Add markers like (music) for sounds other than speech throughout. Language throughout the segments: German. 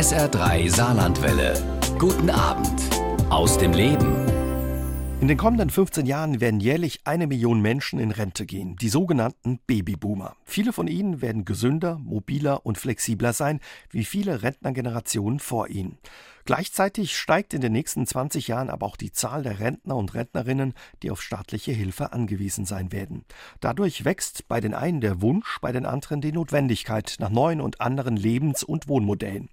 SR3 Saarlandwelle. Guten Abend aus dem Leben. In den kommenden 15 Jahren werden jährlich eine Million Menschen in Rente gehen, die sogenannten Babyboomer. Viele von ihnen werden gesünder, mobiler und flexibler sein, wie viele Rentnergenerationen vor ihnen. Gleichzeitig steigt in den nächsten 20 Jahren aber auch die Zahl der Rentner und Rentnerinnen, die auf staatliche Hilfe angewiesen sein werden. Dadurch wächst bei den einen der Wunsch, bei den anderen die Notwendigkeit nach neuen und anderen Lebens- und Wohnmodellen.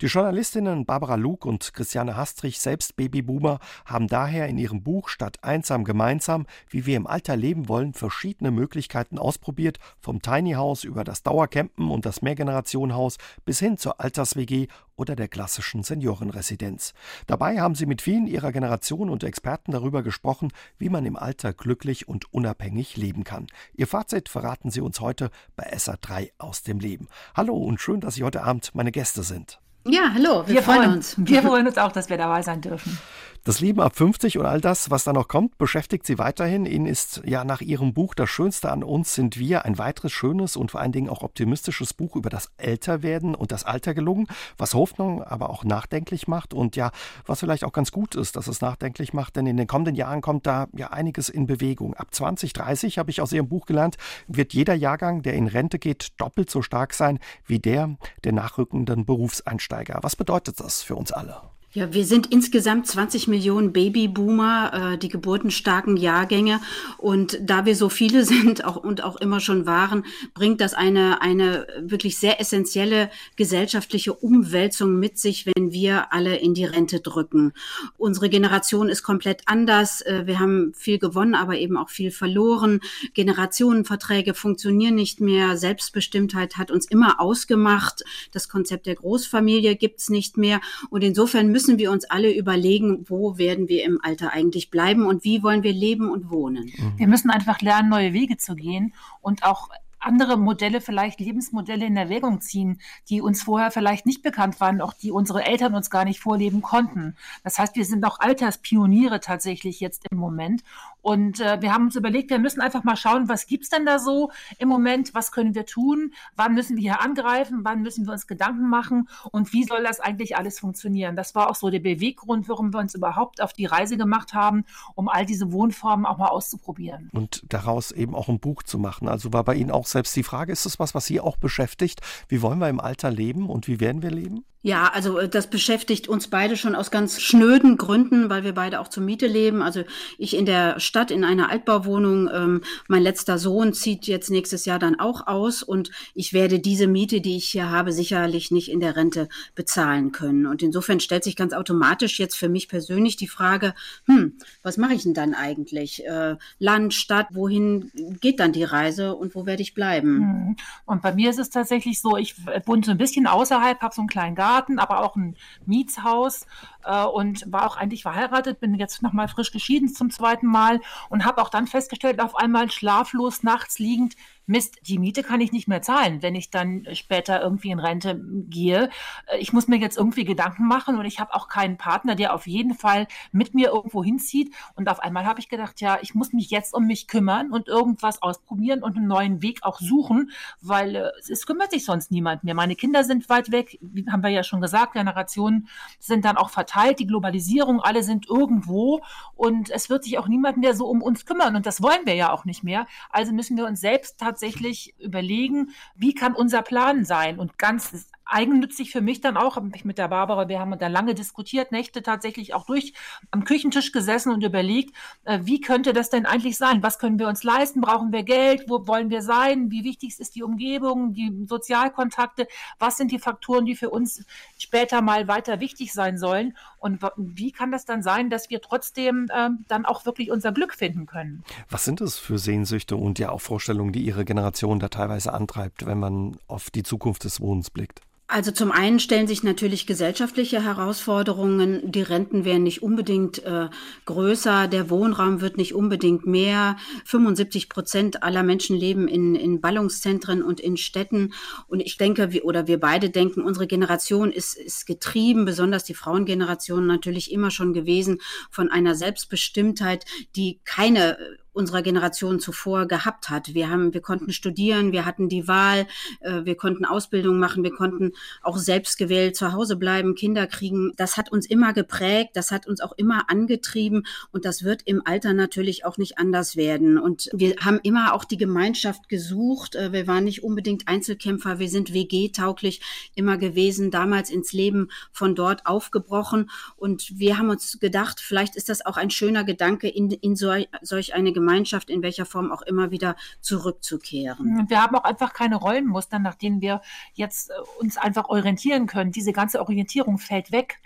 Die Journalistinnen Barbara Luke und Christiane Hastrich, selbst Babyboomer, haben daher in ihrem Buch Statt einsam gemeinsam, wie wir im Alter leben wollen, verschiedene Möglichkeiten ausprobiert, vom Tiny House über das Dauercampen und das Mehrgenerationenhaus bis hin zur Alters-WG oder der klassischen Seniorenresidenz. Dabei haben sie mit vielen ihrer Generation und Experten darüber gesprochen, wie man im Alter glücklich und unabhängig leben kann. Ihr Fazit verraten sie uns heute bei SA3 aus dem Leben. Hallo und schön, dass Sie heute Abend meine Gäste sind. Ja, hallo, wir, wir freuen, freuen uns. Wir (laughs) freuen uns auch, dass wir dabei sein dürfen. Das Leben ab 50 und all das, was da noch kommt, beschäftigt Sie weiterhin. Ihnen ist ja nach Ihrem Buch Das Schönste an uns sind wir ein weiteres schönes und vor allen Dingen auch optimistisches Buch über das Älterwerden und das Alter gelungen, was Hoffnung, aber auch nachdenklich macht und ja, was vielleicht auch ganz gut ist, dass es nachdenklich macht, denn in den kommenden Jahren kommt da ja einiges in Bewegung. Ab 2030 habe ich aus Ihrem Buch gelernt, wird jeder Jahrgang, der in Rente geht, doppelt so stark sein wie der der nachrückenden Berufseinsteiger. Was bedeutet das für uns alle? Ja, wir sind insgesamt 20 Millionen Babyboomer, äh, die geburtenstarken Jahrgänge. Und da wir so viele (laughs) sind auch, und auch immer schon waren, bringt das eine, eine wirklich sehr essentielle gesellschaftliche Umwälzung mit sich, wenn wir alle in die Rente drücken. Unsere Generation ist komplett anders. Äh, wir haben viel gewonnen, aber eben auch viel verloren. Generationenverträge funktionieren nicht mehr. Selbstbestimmtheit hat uns immer ausgemacht. Das Konzept der Großfamilie gibt's nicht mehr. Und insofern müssen wir uns alle überlegen, wo werden wir im Alter eigentlich bleiben und wie wollen wir leben und wohnen. Wir müssen einfach lernen, neue Wege zu gehen und auch andere Modelle, vielleicht Lebensmodelle in Erwägung ziehen, die uns vorher vielleicht nicht bekannt waren, auch die unsere Eltern uns gar nicht vorleben konnten. Das heißt, wir sind auch Alterspioniere tatsächlich jetzt im Moment. Und äh, wir haben uns überlegt, wir müssen einfach mal schauen, was gibt's denn da so im Moment, was können wir tun, wann müssen wir hier angreifen, wann müssen wir uns Gedanken machen und wie soll das eigentlich alles funktionieren. Das war auch so der Beweggrund, warum wir uns überhaupt auf die Reise gemacht haben, um all diese Wohnformen auch mal auszuprobieren. Und daraus eben auch ein Buch zu machen. Also war bei Ihnen auch selbst die Frage, ist es was, was Sie auch beschäftigt? Wie wollen wir im Alter leben und wie werden wir leben? Ja, also äh, das beschäftigt uns beide schon aus ganz schnöden Gründen, weil wir beide auch zur Miete leben. Also ich in der Stadt in einer Altbauwohnung. Ähm, mein letzter Sohn zieht jetzt nächstes Jahr dann auch aus und ich werde diese Miete, die ich hier habe, sicherlich nicht in der Rente bezahlen können. Und insofern stellt sich ganz automatisch jetzt für mich persönlich die Frage, hm, was mache ich denn dann eigentlich? Äh, Land, Stadt, wohin geht dann die Reise und wo werde ich bleiben? Hm. Und bei mir ist es tatsächlich so, ich wohne so ein bisschen außerhalb, habe so einen kleinen Garten, aber auch ein Mietshaus äh, und war auch eigentlich verheiratet, bin jetzt nochmal frisch geschieden zum zweiten Mal und habe auch dann festgestellt, auf einmal schlaflos nachts liegend, Mist, die Miete kann ich nicht mehr zahlen, wenn ich dann später irgendwie in Rente gehe. Äh, ich muss mir jetzt irgendwie Gedanken machen und ich habe auch keinen Partner, der auf jeden Fall mit mir irgendwo hinzieht. Und auf einmal habe ich gedacht, ja, ich muss mich jetzt um mich kümmern und irgendwas ausprobieren und einen neuen Weg auch suchen, weil äh, es kümmert sich sonst niemand mehr. Meine Kinder sind weit weg, haben wir ja schon gesagt, Generationen sind dann auch verteilt, die Globalisierung, alle sind irgendwo und es wird sich auch niemand mehr so um uns kümmern und das wollen wir ja auch nicht mehr. Also müssen wir uns selbst tatsächlich tatsächlich überlegen, wie kann unser Plan sein? Und ganz eigennützig für mich dann auch, habe ich mit der Barbara, wir haben da lange diskutiert, Nächte tatsächlich auch durch am Küchentisch gesessen und überlegt, äh, wie könnte das denn eigentlich sein? Was können wir uns leisten? Brauchen wir Geld? Wo wollen wir sein? Wie wichtig ist die Umgebung, die Sozialkontakte? Was sind die Faktoren, die für uns später mal weiter wichtig sein sollen? Und wie kann das dann sein, dass wir trotzdem ähm, dann auch wirklich unser Glück finden können? Was sind es für Sehnsüchte und ja auch Vorstellungen, die Ihre Generation da teilweise antreibt, wenn man auf die Zukunft des Wohnens blickt? Also zum einen stellen sich natürlich gesellschaftliche Herausforderungen. Die Renten werden nicht unbedingt äh, größer, der Wohnraum wird nicht unbedingt mehr. 75 Prozent aller Menschen leben in, in Ballungszentren und in Städten. Und ich denke, wir, oder wir beide denken, unsere Generation ist, ist getrieben, besonders die Frauengeneration natürlich immer schon gewesen von einer Selbstbestimmtheit, die keine unserer Generation zuvor gehabt hat. Wir haben, wir konnten studieren, wir hatten die Wahl, äh, wir konnten Ausbildung machen, wir konnten auch selbstgewählt zu Hause bleiben, Kinder kriegen. Das hat uns immer geprägt, das hat uns auch immer angetrieben und das wird im Alter natürlich auch nicht anders werden. Und wir haben immer auch die Gemeinschaft gesucht. Äh, wir waren nicht unbedingt Einzelkämpfer, wir sind WG-tauglich immer gewesen, damals ins Leben von dort aufgebrochen. Und wir haben uns gedacht, vielleicht ist das auch ein schöner Gedanke, in, in so, solch eine Gemeinschaft, in welcher Form auch immer wieder zurückzukehren. Wir haben auch einfach keine Rollenmuster, nach denen wir jetzt äh, uns einfach orientieren können. Diese ganze Orientierung fällt weg.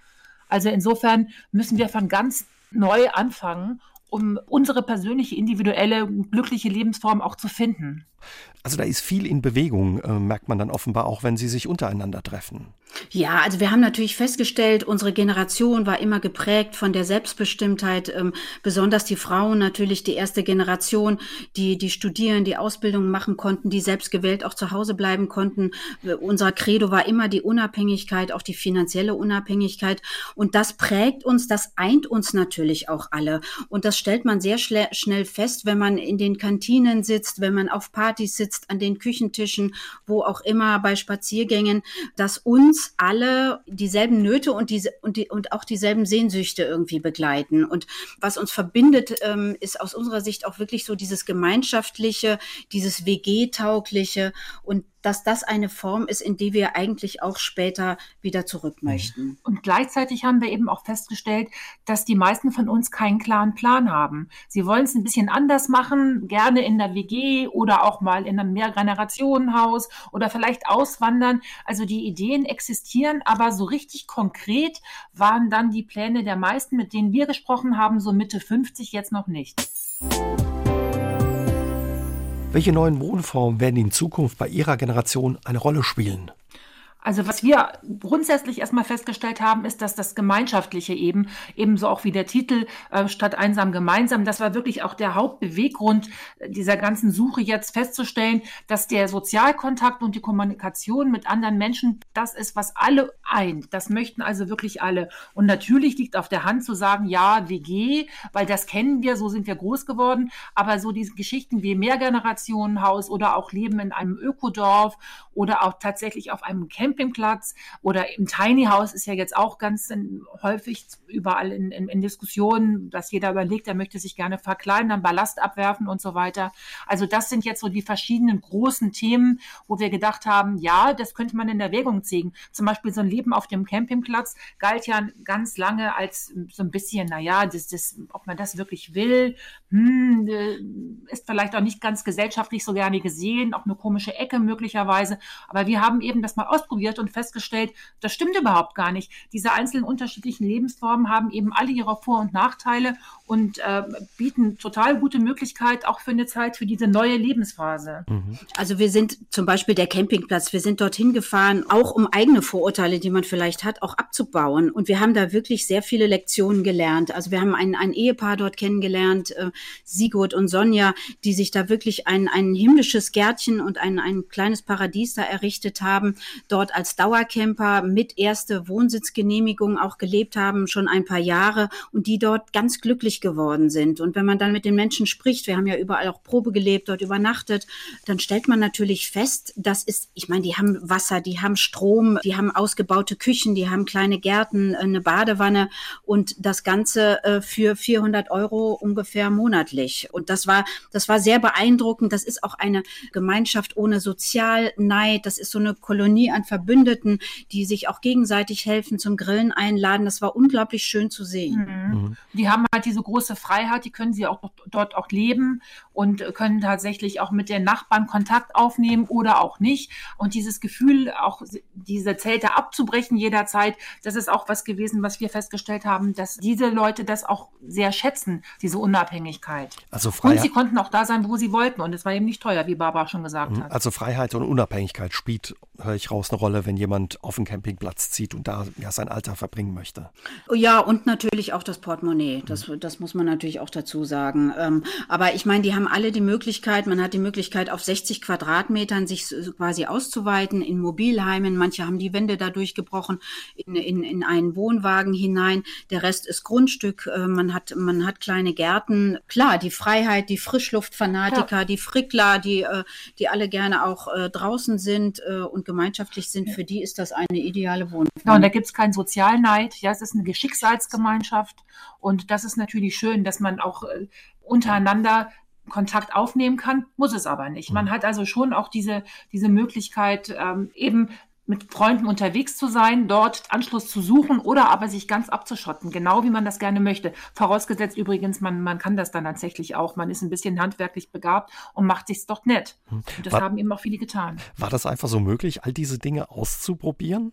Also insofern müssen wir von ganz neu anfangen, um unsere persönliche, individuelle, glückliche Lebensform auch zu finden. Also da ist viel in Bewegung, äh, merkt man dann offenbar auch, wenn sie sich untereinander treffen. Ja, also wir haben natürlich festgestellt, unsere Generation war immer geprägt von der Selbstbestimmtheit, ähm, besonders die Frauen natürlich die erste Generation, die die studieren, die Ausbildung machen konnten, die selbstgewählt auch zu Hause bleiben konnten. Äh, unser Credo war immer die Unabhängigkeit, auch die finanzielle Unabhängigkeit und das prägt uns, das eint uns natürlich auch alle und das stellt man sehr schnell fest, wenn man in den Kantinen sitzt, wenn man auf Partys sitzt, an den Küchentischen, wo auch immer bei Spaziergängen, dass uns alle dieselben Nöte und diese und die und auch dieselben Sehnsüchte irgendwie begleiten. Und was uns verbindet, ähm, ist aus unserer Sicht auch wirklich so dieses gemeinschaftliche, dieses WG-taugliche und dass das eine Form ist, in die wir eigentlich auch später wieder zurück mhm. möchten. Und gleichzeitig haben wir eben auch festgestellt, dass die meisten von uns keinen klaren Plan haben. Sie wollen es ein bisschen anders machen, gerne in der WG oder auch mal in einem Mehrgenerationenhaus oder vielleicht auswandern. Also die Ideen existieren, aber so richtig konkret waren dann die Pläne der meisten, mit denen wir gesprochen haben, so Mitte 50 jetzt noch nicht. Welche neuen Wohnformen werden in Zukunft bei Ihrer Generation eine Rolle spielen? Also was wir grundsätzlich erstmal festgestellt haben, ist, dass das Gemeinschaftliche eben, ebenso auch wie der Titel äh, statt einsam gemeinsam, das war wirklich auch der Hauptbeweggrund dieser ganzen Suche jetzt festzustellen, dass der Sozialkontakt und die Kommunikation mit anderen Menschen das ist, was alle eint. Das möchten also wirklich alle. Und natürlich liegt auf der Hand zu sagen, ja, WG, weil das kennen wir, so sind wir groß geworden. Aber so diese Geschichten wie Mehrgenerationenhaus oder auch Leben in einem Ökodorf oder auch tatsächlich auf einem Camp Campingplatz oder im Tiny House ist ja jetzt auch ganz häufig überall in, in, in Diskussionen, dass jeder überlegt, er möchte sich gerne verkleinern, Ballast abwerfen und so weiter. Also das sind jetzt so die verschiedenen großen Themen, wo wir gedacht haben, ja, das könnte man in Erwägung ziehen. Zum Beispiel so ein Leben auf dem Campingplatz galt ja ganz lange als so ein bisschen, naja, das, das, ob man das wirklich will, hm, äh, ist vielleicht auch nicht ganz gesellschaftlich so gerne gesehen, auch eine komische Ecke möglicherweise. Aber wir haben eben das mal ausprobiert und festgestellt, das stimmt überhaupt gar nicht. Diese einzelnen unterschiedlichen Lebensformen haben eben alle ihre Vor- und Nachteile und äh, bieten total gute Möglichkeit auch für eine Zeit für diese neue Lebensphase. Mhm. Also wir sind zum Beispiel der Campingplatz, wir sind dorthin gefahren, auch um eigene Vorurteile, die man vielleicht hat, auch abzubauen. Und wir haben da wirklich sehr viele Lektionen gelernt. Also wir haben ein, ein Ehepaar dort kennengelernt, äh, Sigurd und Sonja, die sich da wirklich ein, ein himmlisches Gärtchen und ein, ein kleines Paradies da errichtet haben, dort als Dauercamper mit erste Wohnsitzgenehmigung auch gelebt haben, schon ein paar Jahre und die dort ganz glücklich geworden sind. Und wenn man dann mit den Menschen spricht, wir haben ja überall auch Probe gelebt, dort übernachtet, dann stellt man natürlich fest, das ist, ich meine, die haben Wasser, die haben Strom, die haben ausgebaute Küchen, die haben kleine Gärten, eine Badewanne und das Ganze äh, für 400 Euro ungefähr monatlich. Und das war, das war sehr beeindruckend. Das ist auch eine Gemeinschaft ohne Sozialneid. Das ist so eine Kolonie an Verbündeten, die sich auch gegenseitig helfen, zum Grillen einladen. Das war unglaublich schön zu sehen. Mhm. Die haben halt diese große Freiheit, die können sie auch dort auch leben und können tatsächlich auch mit den Nachbarn Kontakt aufnehmen oder auch nicht. Und dieses Gefühl, auch diese Zelte abzubrechen jederzeit, das ist auch was gewesen, was wir festgestellt haben, dass diese Leute das auch sehr schätzen, diese Unabhängigkeit. Also Freiheit. Und sie konnten auch da sein, wo sie wollten. Und es war eben nicht teuer, wie Barbara schon gesagt mhm. hat. Also Freiheit und Unabhängigkeit spielt, höre ich raus, eine Rolle, wenn jemand auf den Campingplatz zieht und da ja sein Alter verbringen möchte. Ja, und natürlich auch das Portemonnaie. Das, mhm. das muss man natürlich auch dazu sagen. Ähm, aber ich meine, die haben alle die Möglichkeit, man hat die Möglichkeit, auf 60 Quadratmetern sich quasi auszuweiten in Mobilheimen. Manche haben die Wände da durchgebrochen in, in, in einen Wohnwagen hinein. Der Rest ist Grundstück. Äh, man hat, man hat kleine Gärten. klar, die Freiheit, die Frischluftfanatiker, ja. die Frickler, die, äh, die alle gerne auch äh, draußen sind äh, und gemeinschaftlich sind, für die ist das eine ideale Wohnung. Ja, und da gibt es keinen Sozialneid. Ja, es ist eine Geschicksalsgemeinschaft. Und das ist natürlich schön, dass man auch äh, untereinander Kontakt aufnehmen kann, muss es aber nicht. Man mhm. hat also schon auch diese, diese Möglichkeit, ähm, eben mit Freunden unterwegs zu sein, dort Anschluss zu suchen oder aber sich ganz abzuschotten, genau wie man das gerne möchte. Vorausgesetzt übrigens, man, man kann das dann tatsächlich auch. Man ist ein bisschen handwerklich begabt und macht sich's doch nett. Hm. Und das war, haben eben auch viele getan. War das einfach so möglich, all diese Dinge auszuprobieren?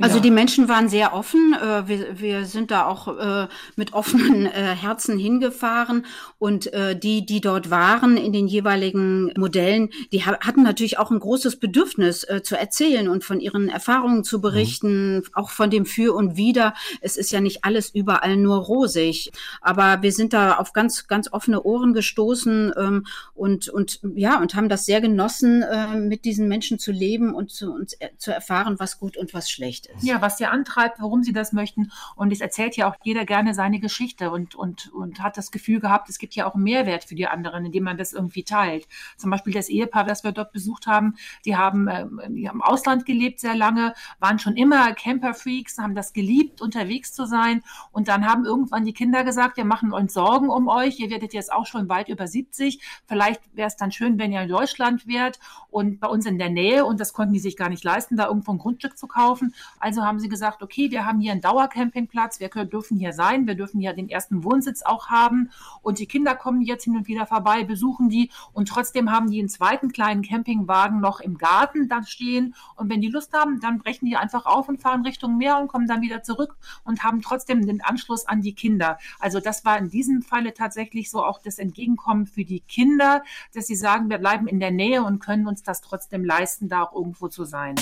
Also ja. die Menschen waren sehr offen. Äh, wir, wir sind da auch äh, mit offenen äh, Herzen hingefahren und die, die dort waren in den jeweiligen Modellen, die hatten natürlich auch ein großes Bedürfnis zu erzählen und von ihren Erfahrungen zu berichten, mhm. auch von dem Für und Wider. Es ist ja nicht alles überall nur rosig, aber wir sind da auf ganz, ganz offene Ohren gestoßen ähm, und, und ja, und haben das sehr genossen, mit diesen Menschen zu leben und zu, und zu erfahren, was gut und was schlecht schlecht ist. Ja, was sie antreibt, warum sie das möchten. Und es erzählt ja auch jeder gerne seine Geschichte und, und, und hat das Gefühl gehabt, es gibt ja auch einen Mehrwert für die anderen, indem man das irgendwie teilt. Zum Beispiel das Ehepaar, das wir dort besucht haben, die haben, äh, die haben im Ausland gelebt sehr lange, waren schon immer Camper-Freaks, haben das geliebt, unterwegs zu sein. Und dann haben irgendwann die Kinder gesagt, wir machen uns Sorgen um euch. Ihr werdet jetzt auch schon weit über 70. Vielleicht wäre es dann schön, wenn ihr in Deutschland wärt und bei uns in der Nähe. Und das konnten die sich gar nicht leisten, da irgendwo ein Grundstück zu kaufen. Also haben sie gesagt, okay, wir haben hier einen Dauercampingplatz, wir können, dürfen hier sein, wir dürfen hier den ersten Wohnsitz auch haben und die Kinder kommen jetzt hin und wieder vorbei, besuchen die und trotzdem haben die einen zweiten kleinen Campingwagen noch im Garten da stehen und wenn die Lust haben, dann brechen die einfach auf und fahren Richtung Meer und kommen dann wieder zurück und haben trotzdem den Anschluss an die Kinder. Also das war in diesem Falle tatsächlich so auch das Entgegenkommen für die Kinder, dass sie sagen, wir bleiben in der Nähe und können uns das trotzdem leisten, da auch irgendwo zu sein.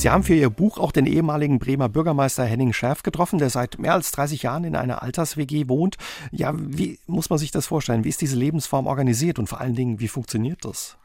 Sie haben für Ihr Buch auch den ehemaligen Bremer Bürgermeister Henning Schärf getroffen, der seit mehr als 30 Jahren in einer Alters-WG wohnt. Ja, wie muss man sich das vorstellen? Wie ist diese Lebensform organisiert und vor allen Dingen, wie funktioniert das?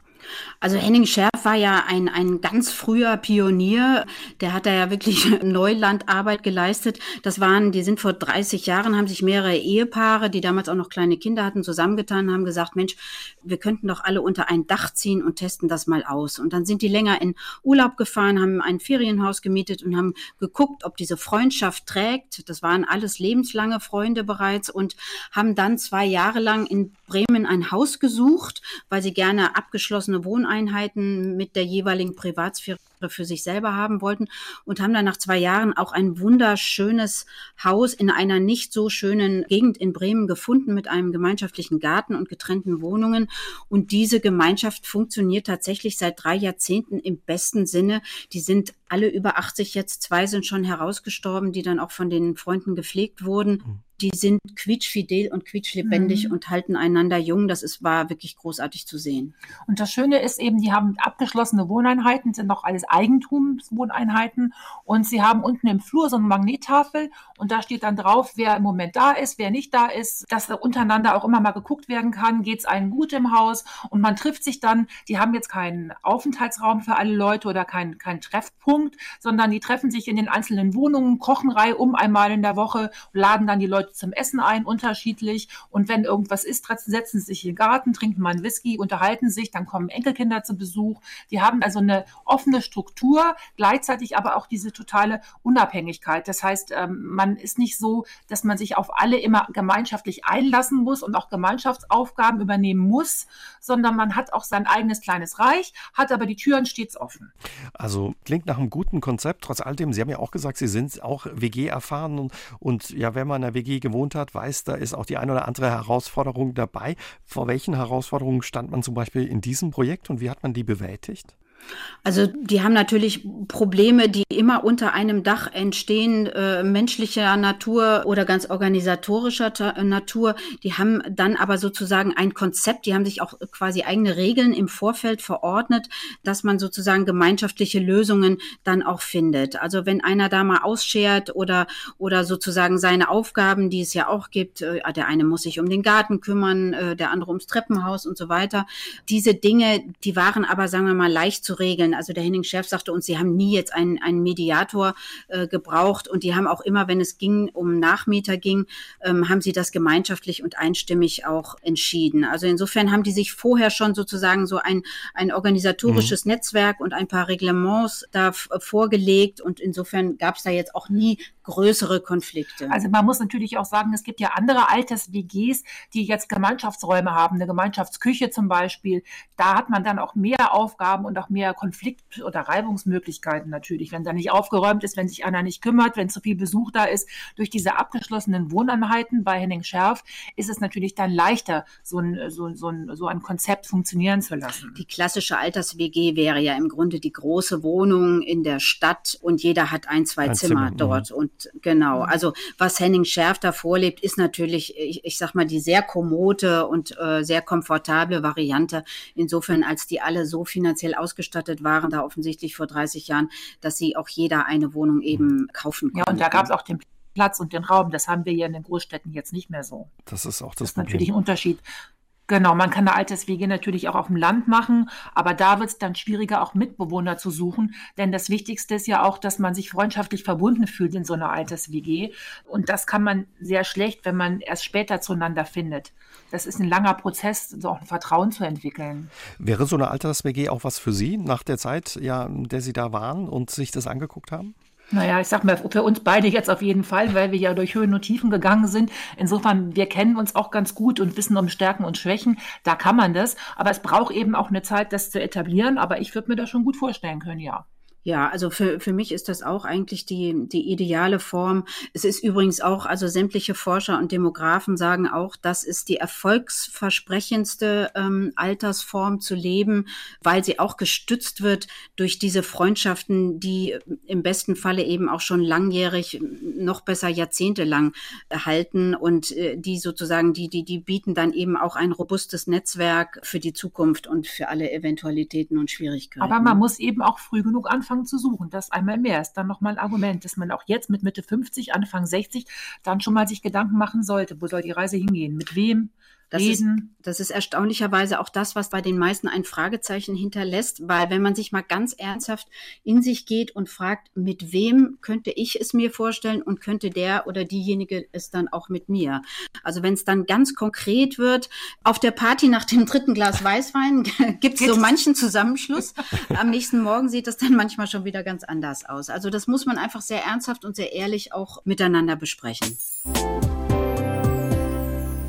Also Henning Scherf war ja ein, ein ganz früher Pionier. Der hat da ja wirklich (laughs) Neulandarbeit geleistet. Das waren, die sind vor 30 Jahren, haben sich mehrere Ehepaare, die damals auch noch kleine Kinder hatten, zusammengetan, haben gesagt, Mensch, wir könnten doch alle unter ein Dach ziehen und testen das mal aus. Und dann sind die länger in Urlaub gefahren, haben ein Ferienhaus gemietet und haben geguckt, ob diese Freundschaft trägt. Das waren alles lebenslange Freunde bereits und haben dann zwei Jahre lang in Bremen ein Haus gesucht, weil sie gerne abgeschlossene eigene Wohneinheiten mit der jeweiligen Privatsphäre für sich selber haben wollten und haben dann nach zwei Jahren auch ein wunderschönes Haus in einer nicht so schönen Gegend in Bremen gefunden mit einem gemeinschaftlichen Garten und getrennten Wohnungen. Und diese Gemeinschaft funktioniert tatsächlich seit drei Jahrzehnten im besten Sinne. Die sind alle über 80 jetzt, zwei sind schon herausgestorben, die dann auch von den Freunden gepflegt wurden. Mhm die sind quietschfidel und quietschlebendig mhm. und halten einander jung. Das ist, war wirklich großartig zu sehen. Und das Schöne ist eben, die haben abgeschlossene Wohneinheiten, sind noch alles Eigentumswohneinheiten und sie haben unten im Flur so eine Magnettafel und da steht dann drauf, wer im Moment da ist, wer nicht da ist, dass untereinander auch immer mal geguckt werden kann, geht es allen gut im Haus und man trifft sich dann, die haben jetzt keinen Aufenthaltsraum für alle Leute oder keinen kein Treffpunkt, sondern die treffen sich in den einzelnen Wohnungen, kochen um einmal in der Woche, laden dann die Leute Leute zum Essen ein, unterschiedlich. Und wenn irgendwas ist, setzen sie sich in den Garten, trinken mal einen Whisky, unterhalten sich, dann kommen Enkelkinder zu Besuch. Die haben also eine offene Struktur, gleichzeitig aber auch diese totale Unabhängigkeit. Das heißt, ähm, man ist nicht so, dass man sich auf alle immer gemeinschaftlich einlassen muss und auch Gemeinschaftsaufgaben übernehmen muss, sondern man hat auch sein eigenes kleines Reich, hat aber die Türen stets offen. Also klingt nach einem guten Konzept. Trotz alledem, Sie haben ja auch gesagt, Sie sind auch WG erfahren und, und ja, wenn man in einer WG gewohnt hat, weiß, da ist auch die eine oder andere Herausforderung dabei. Vor welchen Herausforderungen stand man zum Beispiel in diesem Projekt und wie hat man die bewältigt? Also die haben natürlich Probleme, die immer unter einem Dach entstehen, äh, menschlicher Natur oder ganz organisatorischer Natur. Die haben dann aber sozusagen ein Konzept, die haben sich auch quasi eigene Regeln im Vorfeld verordnet, dass man sozusagen gemeinschaftliche Lösungen dann auch findet. Also wenn einer da mal ausschert oder, oder sozusagen seine Aufgaben, die es ja auch gibt, äh, der eine muss sich um den Garten kümmern, äh, der andere ums Treppenhaus und so weiter. Diese Dinge, die waren aber, sagen wir mal, leicht zu regeln. Also der Henning Schärf sagte uns, sie haben nie jetzt einen, einen Mediator äh, gebraucht und die haben auch immer, wenn es ging, um Nachmieter ging, ähm, haben sie das gemeinschaftlich und einstimmig auch entschieden. Also insofern haben die sich vorher schon sozusagen so ein, ein organisatorisches mhm. Netzwerk und ein paar Reglements da vorgelegt und insofern gab es da jetzt auch nie größere Konflikte. Also man muss natürlich auch sagen, es gibt ja andere Alters-WGs, die jetzt Gemeinschaftsräume haben, eine Gemeinschaftsküche zum Beispiel. Da hat man dann auch mehr Aufgaben und auch mehr Konflikt- oder Reibungsmöglichkeiten natürlich, wenn da nicht aufgeräumt ist, wenn sich einer nicht kümmert, wenn zu viel Besuch da ist. Durch diese abgeschlossenen Wohneinheiten bei Henning Scherf ist es natürlich dann leichter, so ein, so, so ein, so ein Konzept funktionieren zu lassen. Die klassische Alters-WG wäre ja im Grunde die große Wohnung in der Stadt und jeder hat ein, zwei ein Zimmer, Zimmer, dort. Mhm. Und genau, mhm. also was Henning Schärf da vorlebt, ist natürlich, ich, ich sag mal, die sehr kommode und äh, sehr komfortable Variante. Insofern, als die alle so finanziell ausgestattet waren, da offensichtlich vor 30 Jahren, dass sie auch jeder eine Wohnung eben kaufen konnte. Ja, und da gab es auch den Platz und den Raum. Das haben wir hier in den Großstädten jetzt nicht mehr so. Das ist auch das, das ist natürlich ein Unterschied. Genau, man kann eine Alterswege natürlich auch auf dem Land machen, aber da wird es dann schwieriger, auch Mitbewohner zu suchen, denn das Wichtigste ist ja auch, dass man sich freundschaftlich verbunden fühlt in so einer Alters-WG und das kann man sehr schlecht, wenn man erst später zueinander findet. Das ist ein langer Prozess, so auch ein Vertrauen zu entwickeln. Wäre so eine Alters-WG auch was für Sie nach der Zeit, ja, in der Sie da waren und sich das angeguckt haben? Naja, ich sag mal, für uns beide jetzt auf jeden Fall, weil wir ja durch Höhen und Tiefen gegangen sind. Insofern, wir kennen uns auch ganz gut und wissen um Stärken und Schwächen. Da kann man das. Aber es braucht eben auch eine Zeit, das zu etablieren. Aber ich würde mir das schon gut vorstellen können, ja. Ja, also für, für mich ist das auch eigentlich die, die ideale Form. Es ist übrigens auch, also sämtliche Forscher und Demografen sagen auch, das ist die erfolgsversprechendste ähm, Altersform zu leben, weil sie auch gestützt wird durch diese Freundschaften, die im besten Falle eben auch schon langjährig, noch besser jahrzehntelang erhalten und äh, die sozusagen, die, die, die bieten dann eben auch ein robustes Netzwerk für die Zukunft und für alle Eventualitäten und Schwierigkeiten. Aber man muss eben auch früh genug anfangen anfangen zu suchen. Das einmal mehr ist dann nochmal ein Argument, dass man auch jetzt mit Mitte 50, Anfang 60 dann schon mal sich Gedanken machen sollte, wo soll die Reise hingehen, mit wem, das ist, das ist erstaunlicherweise auch das, was bei den meisten ein Fragezeichen hinterlässt, weil wenn man sich mal ganz ernsthaft in sich geht und fragt, mit wem könnte ich es mir vorstellen und könnte der oder diejenige es dann auch mit mir. Also wenn es dann ganz konkret wird, auf der Party nach dem dritten Glas Weißwein (laughs) gibt es so manchen Zusammenschluss. Am nächsten Morgen sieht das dann manchmal schon wieder ganz anders aus. Also das muss man einfach sehr ernsthaft und sehr ehrlich auch miteinander besprechen.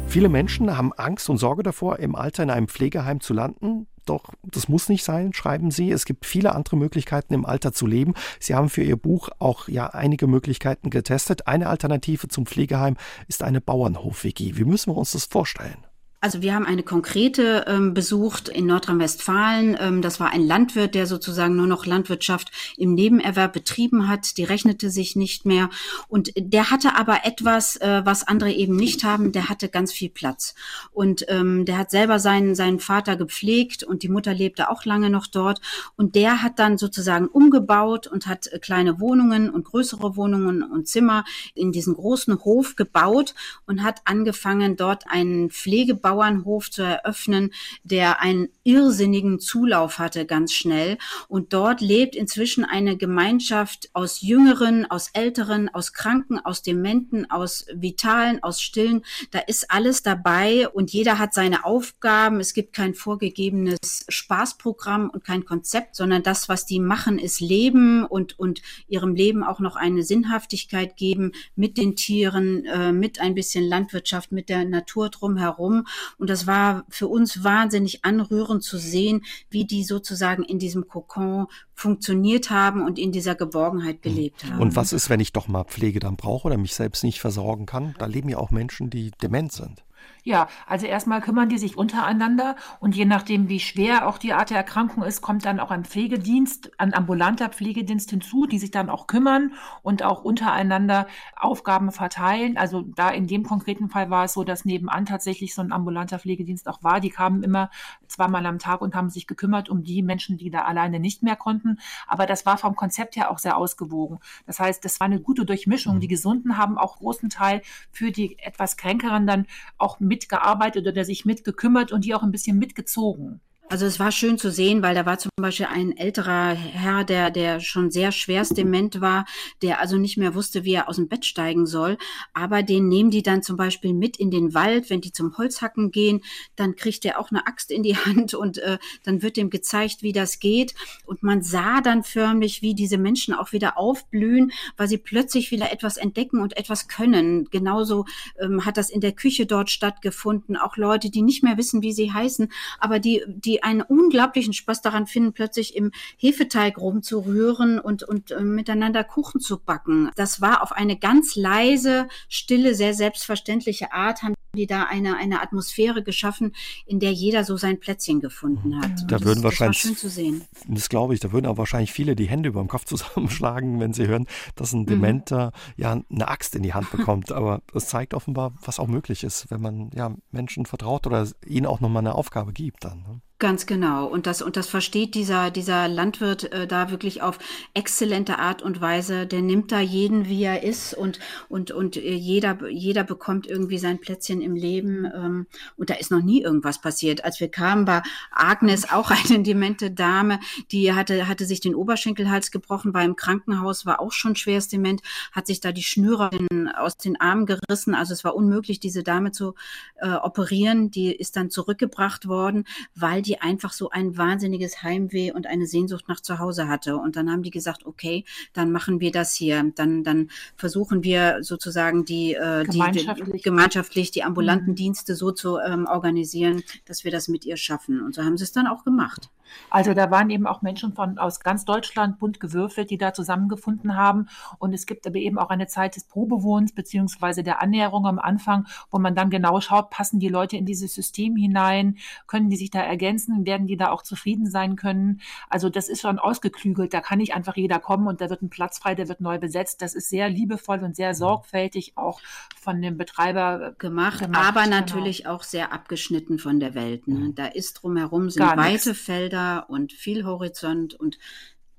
Viele Menschen haben Angst und Sorge davor, im Alter in einem Pflegeheim zu landen. Doch das muss nicht sein, schreiben Sie. Es gibt viele andere Möglichkeiten, im Alter zu leben. Sie haben für Ihr Buch auch ja einige Möglichkeiten getestet. Eine Alternative zum Pflegeheim ist eine Bauernhof-WG. Wie müssen wir uns das vorstellen? Also wir haben eine konkrete ähm, besucht in Nordrhein-Westfalen. Ähm, das war ein Landwirt, der sozusagen nur noch Landwirtschaft im Nebenerwerb betrieben hat. Die rechnete sich nicht mehr. Und der hatte aber etwas, äh, was andere eben nicht haben. Der hatte ganz viel Platz. Und ähm, der hat selber seinen, seinen Vater gepflegt und die Mutter lebte auch lange noch dort. Und der hat dann sozusagen umgebaut und hat äh, kleine Wohnungen und größere Wohnungen und Zimmer in diesen großen Hof gebaut und hat angefangen, dort einen Pflegebau Bauernhof zu eröffnen, der einen irrsinnigen Zulauf hatte ganz schnell. Und dort lebt inzwischen eine Gemeinschaft aus Jüngeren, aus Älteren, aus Kranken, aus Dementen, aus Vitalen, aus Stillen. Da ist alles dabei und jeder hat seine Aufgaben. Es gibt kein vorgegebenes Spaßprogramm und kein Konzept, sondern das, was die machen, ist Leben und, und ihrem Leben auch noch eine Sinnhaftigkeit geben mit den Tieren, äh, mit ein bisschen Landwirtschaft, mit der Natur drumherum. Und das war für uns wahnsinnig anrührend zu sehen, wie die sozusagen in diesem Kokon funktioniert haben und in dieser Geborgenheit mhm. gelebt haben. Und was ist, wenn ich doch mal Pflege dann brauche oder mich selbst nicht versorgen kann? Da leben ja auch Menschen, die dement sind. Ja, also erstmal kümmern die sich untereinander und je nachdem, wie schwer auch die Art der Erkrankung ist, kommt dann auch ein Pflegedienst, ein ambulanter Pflegedienst hinzu, die sich dann auch kümmern und auch untereinander Aufgaben verteilen. Also da in dem konkreten Fall war es so, dass nebenan tatsächlich so ein ambulanter Pflegedienst auch war. Die kamen immer zweimal am Tag und haben sich gekümmert um die Menschen, die da alleine nicht mehr konnten. Aber das war vom Konzept her auch sehr ausgewogen. Das heißt, das war eine gute Durchmischung. Mhm. Die Gesunden haben auch großen Teil für die etwas Kränkeren dann auch mit mitgearbeitet oder sich mitgekümmert und die auch ein bisschen mitgezogen. Also es war schön zu sehen, weil da war zum Beispiel ein älterer Herr, der, der schon sehr schwerst dement war, der also nicht mehr wusste, wie er aus dem Bett steigen soll. Aber den nehmen die dann zum Beispiel mit in den Wald, wenn die zum Holzhacken gehen, dann kriegt er auch eine Axt in die (laughs) Hand und äh, dann wird dem gezeigt, wie das geht. Und man sah dann förmlich, wie diese Menschen auch wieder aufblühen, weil sie plötzlich wieder etwas entdecken und etwas können. Genauso ähm, hat das in der Küche dort stattgefunden. Auch Leute, die nicht mehr wissen, wie sie heißen, aber die, die einen unglaublichen Spaß daran finden, plötzlich im Hefeteig rumzurühren und, und äh, miteinander Kuchen zu backen. Das war auf eine ganz leise, stille, sehr selbstverständliche Art, haben die da eine, eine Atmosphäre geschaffen, in der jeder so sein Plätzchen gefunden hat. Da würden das, wahrscheinlich, das schön zu sehen. Das glaube ich, da würden aber wahrscheinlich viele die Hände über dem Kopf (laughs) zusammenschlagen, wenn sie hören, dass ein. Dementer mhm. ja eine Axt in die Hand bekommt. aber es zeigt offenbar, was auch möglich ist, wenn man ja Menschen vertraut oder ihnen auch nochmal eine Aufgabe gibt dann. Ne? Ganz genau. Und das, und das versteht dieser, dieser Landwirt äh, da wirklich auf exzellente Art und Weise. Der nimmt da jeden, wie er ist und, und, und äh, jeder, jeder bekommt irgendwie sein Plätzchen im Leben. Ähm, und da ist noch nie irgendwas passiert. Als wir kamen, war Agnes auch eine demente Dame, die hatte, hatte sich den Oberschenkelhals gebrochen, war im Krankenhaus, war auch schon schwerst dement, hat sich da die Schnüre aus den Armen gerissen. Also es war unmöglich, diese Dame zu äh, operieren. Die ist dann zurückgebracht worden, weil die einfach so ein wahnsinniges Heimweh und eine Sehnsucht nach zu Hause hatte. Und dann haben die gesagt, okay, dann machen wir das hier. Dann, dann versuchen wir sozusagen die, äh, gemeinschaftlich. die, gemeinschaftlich die ambulanten mhm. Dienste so zu ähm, organisieren, dass wir das mit ihr schaffen. Und so haben sie es dann auch gemacht. Also da waren eben auch Menschen von aus ganz Deutschland bunt gewürfelt, die da zusammengefunden haben. Und es gibt aber eben auch eine Zeit des Probewohnens beziehungsweise der Annäherung am Anfang, wo man dann genau schaut, passen die Leute in dieses System hinein, können die sich da ergänzen, werden die da auch zufrieden sein können. Also das ist schon ausgeklügelt. Da kann nicht einfach jeder kommen und da wird ein Platz frei, der wird neu besetzt. Das ist sehr liebevoll und sehr sorgfältig auch von dem Betreiber gemacht, gemacht aber genau. natürlich auch sehr abgeschnitten von der Welt. Ne? Da ist drumherum sind Gar weite nix. Felder und viel Horizont und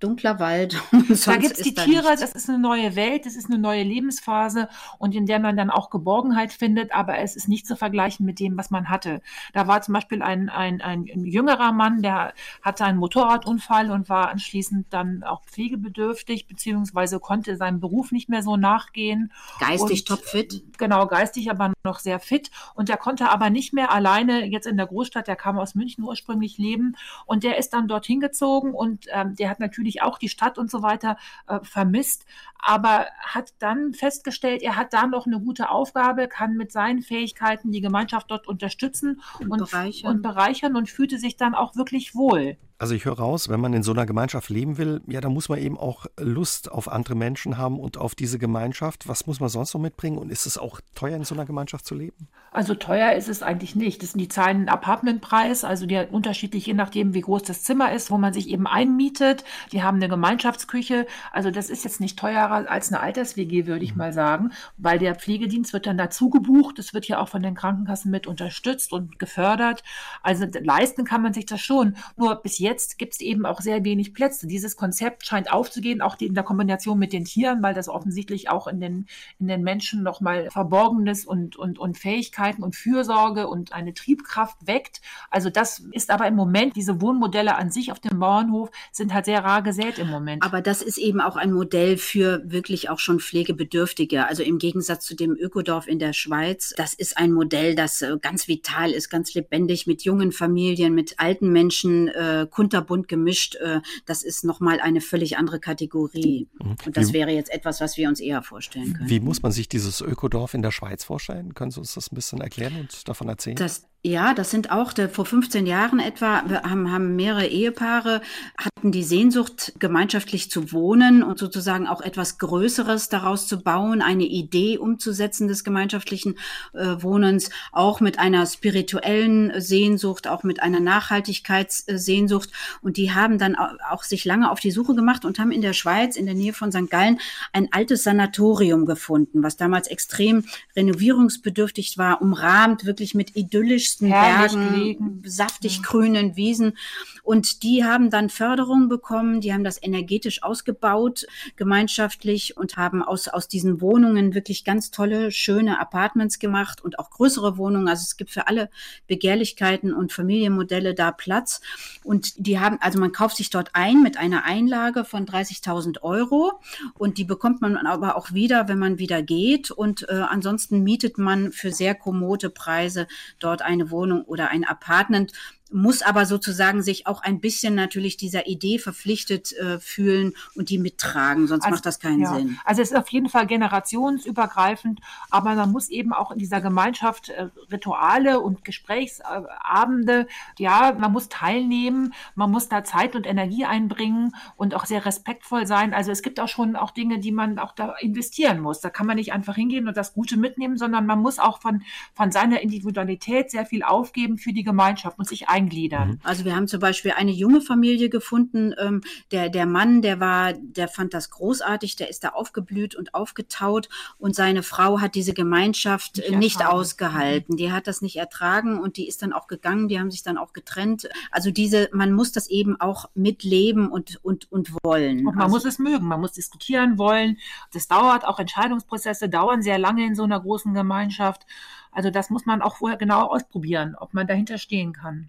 dunkler Wald. (laughs) da gibt es die Tiere, das ist eine neue Welt, das ist eine neue Lebensphase und in der man dann auch Geborgenheit findet, aber es ist nicht zu vergleichen mit dem, was man hatte. Da war zum Beispiel ein, ein, ein, jüngerer Mann, der hatte einen Motorradunfall und war anschließend dann auch pflegebedürftig, beziehungsweise konnte seinem Beruf nicht mehr so nachgehen. Geistig topfit. Genau, geistig aber noch sehr fit und der konnte aber nicht mehr alleine jetzt in der Großstadt, der kam aus München ursprünglich leben und der ist dann dorthin gezogen und ähm, der hat natürlich auch die Stadt und so weiter äh, vermisst, aber hat dann festgestellt, er hat da noch eine gute Aufgabe, kann mit seinen Fähigkeiten die Gemeinschaft dort unterstützen und, und, bereichern. und bereichern und fühlte sich dann auch wirklich wohl. Also ich höre raus, wenn man in so einer Gemeinschaft leben will, ja, da muss man eben auch Lust auf andere Menschen haben und auf diese Gemeinschaft. Was muss man sonst noch mitbringen? Und ist es auch teuer, in so einer Gemeinschaft zu leben? Also teuer ist es eigentlich nicht. Das sind die zahlen einen Apartmentpreis, also der unterschiedlich, je nachdem, wie groß das Zimmer ist, wo man sich eben einmietet. Die haben eine Gemeinschaftsküche. Also das ist jetzt nicht teurer als eine Alters-WG, würde ich mhm. mal sagen, weil der Pflegedienst wird dann dazu gebucht. Das wird ja auch von den Krankenkassen mit unterstützt und gefördert. Also leisten kann man sich das schon. Nur bis jetzt jetzt gibt es eben auch sehr wenig Plätze. Dieses Konzept scheint aufzugehen, auch in der Kombination mit den Tieren, weil das offensichtlich auch in den, in den Menschen nochmal Verborgenes und, und, und Fähigkeiten und Fürsorge und eine Triebkraft weckt. Also das ist aber im Moment, diese Wohnmodelle an sich auf dem Bauernhof sind halt sehr rar gesät im Moment. Aber das ist eben auch ein Modell für wirklich auch schon Pflegebedürftige. Also im Gegensatz zu dem Ökodorf in der Schweiz, das ist ein Modell, das äh, ganz vital ist, ganz lebendig mit jungen Familien, mit alten Menschen, äh, kunterbunt gemischt, äh, das ist nochmal eine völlig andere Kategorie. Mhm. Und das wie, wäre jetzt etwas, was wir uns eher vorstellen können. Wie muss man sich dieses Ökodorf in der Schweiz vorstellen? Können Sie uns das ein bisschen erklären und davon erzählen? Das, ja, das sind auch der, vor 15 Jahren etwa haben, haben mehrere Ehepaare hatten die Sehnsucht gemeinschaftlich zu wohnen und sozusagen auch etwas Größeres daraus zu bauen, eine Idee umzusetzen des gemeinschaftlichen äh, Wohnens, auch mit einer spirituellen Sehnsucht, auch mit einer Nachhaltigkeitssehnsucht und die haben dann auch sich lange auf die Suche gemacht und haben in der Schweiz in der Nähe von St. Gallen ein altes Sanatorium gefunden, was damals extrem renovierungsbedürftig war, umrahmt wirklich mit idyllisch höchsten Herrlich Bergen, gelegen. saftig grünen Wiesen. Und die haben dann Förderung bekommen, die haben das energetisch ausgebaut, gemeinschaftlich und haben aus, aus diesen Wohnungen wirklich ganz tolle, schöne Apartments gemacht und auch größere Wohnungen. Also es gibt für alle Begehrlichkeiten und Familienmodelle da Platz. Und die haben, also man kauft sich dort ein mit einer Einlage von 30.000 Euro und die bekommt man aber auch wieder, wenn man wieder geht. Und äh, ansonsten mietet man für sehr kommode Preise dort eine Wohnung oder ein Apartment muss aber sozusagen sich auch ein bisschen natürlich dieser Idee verpflichtet äh, fühlen und die mittragen, sonst also, macht das keinen ja. Sinn. Also es ist auf jeden Fall generationsübergreifend, aber man muss eben auch in dieser Gemeinschaft äh, Rituale und Gesprächsabende, ja, man muss teilnehmen, man muss da Zeit und Energie einbringen und auch sehr respektvoll sein. Also es gibt auch schon auch Dinge, die man auch da investieren muss. Da kann man nicht einfach hingehen und das Gute mitnehmen, sondern man muss auch von, von seiner Individualität sehr viel aufgeben für die Gemeinschaft, muss sich eingliedern. Mhm. Also wir haben zum Beispiel eine junge Familie gefunden. Ähm, der, der Mann, der war, der fand das großartig, der ist da aufgeblüht und aufgetaut und seine Frau hat diese Gemeinschaft nicht, nicht ausgehalten. Die hat das nicht ertragen und die ist dann auch gegangen, die haben sich dann auch getrennt. Also diese, man muss das eben auch mitleben und, und, und wollen. Und man also, muss es mögen, man muss diskutieren wollen. Das dauert, auch Entscheidungsprozesse dauern sehr lange in so einer großen Gemeinschaft. Also das muss man auch vorher genau ausprobieren, ob man dahinter stehen kann.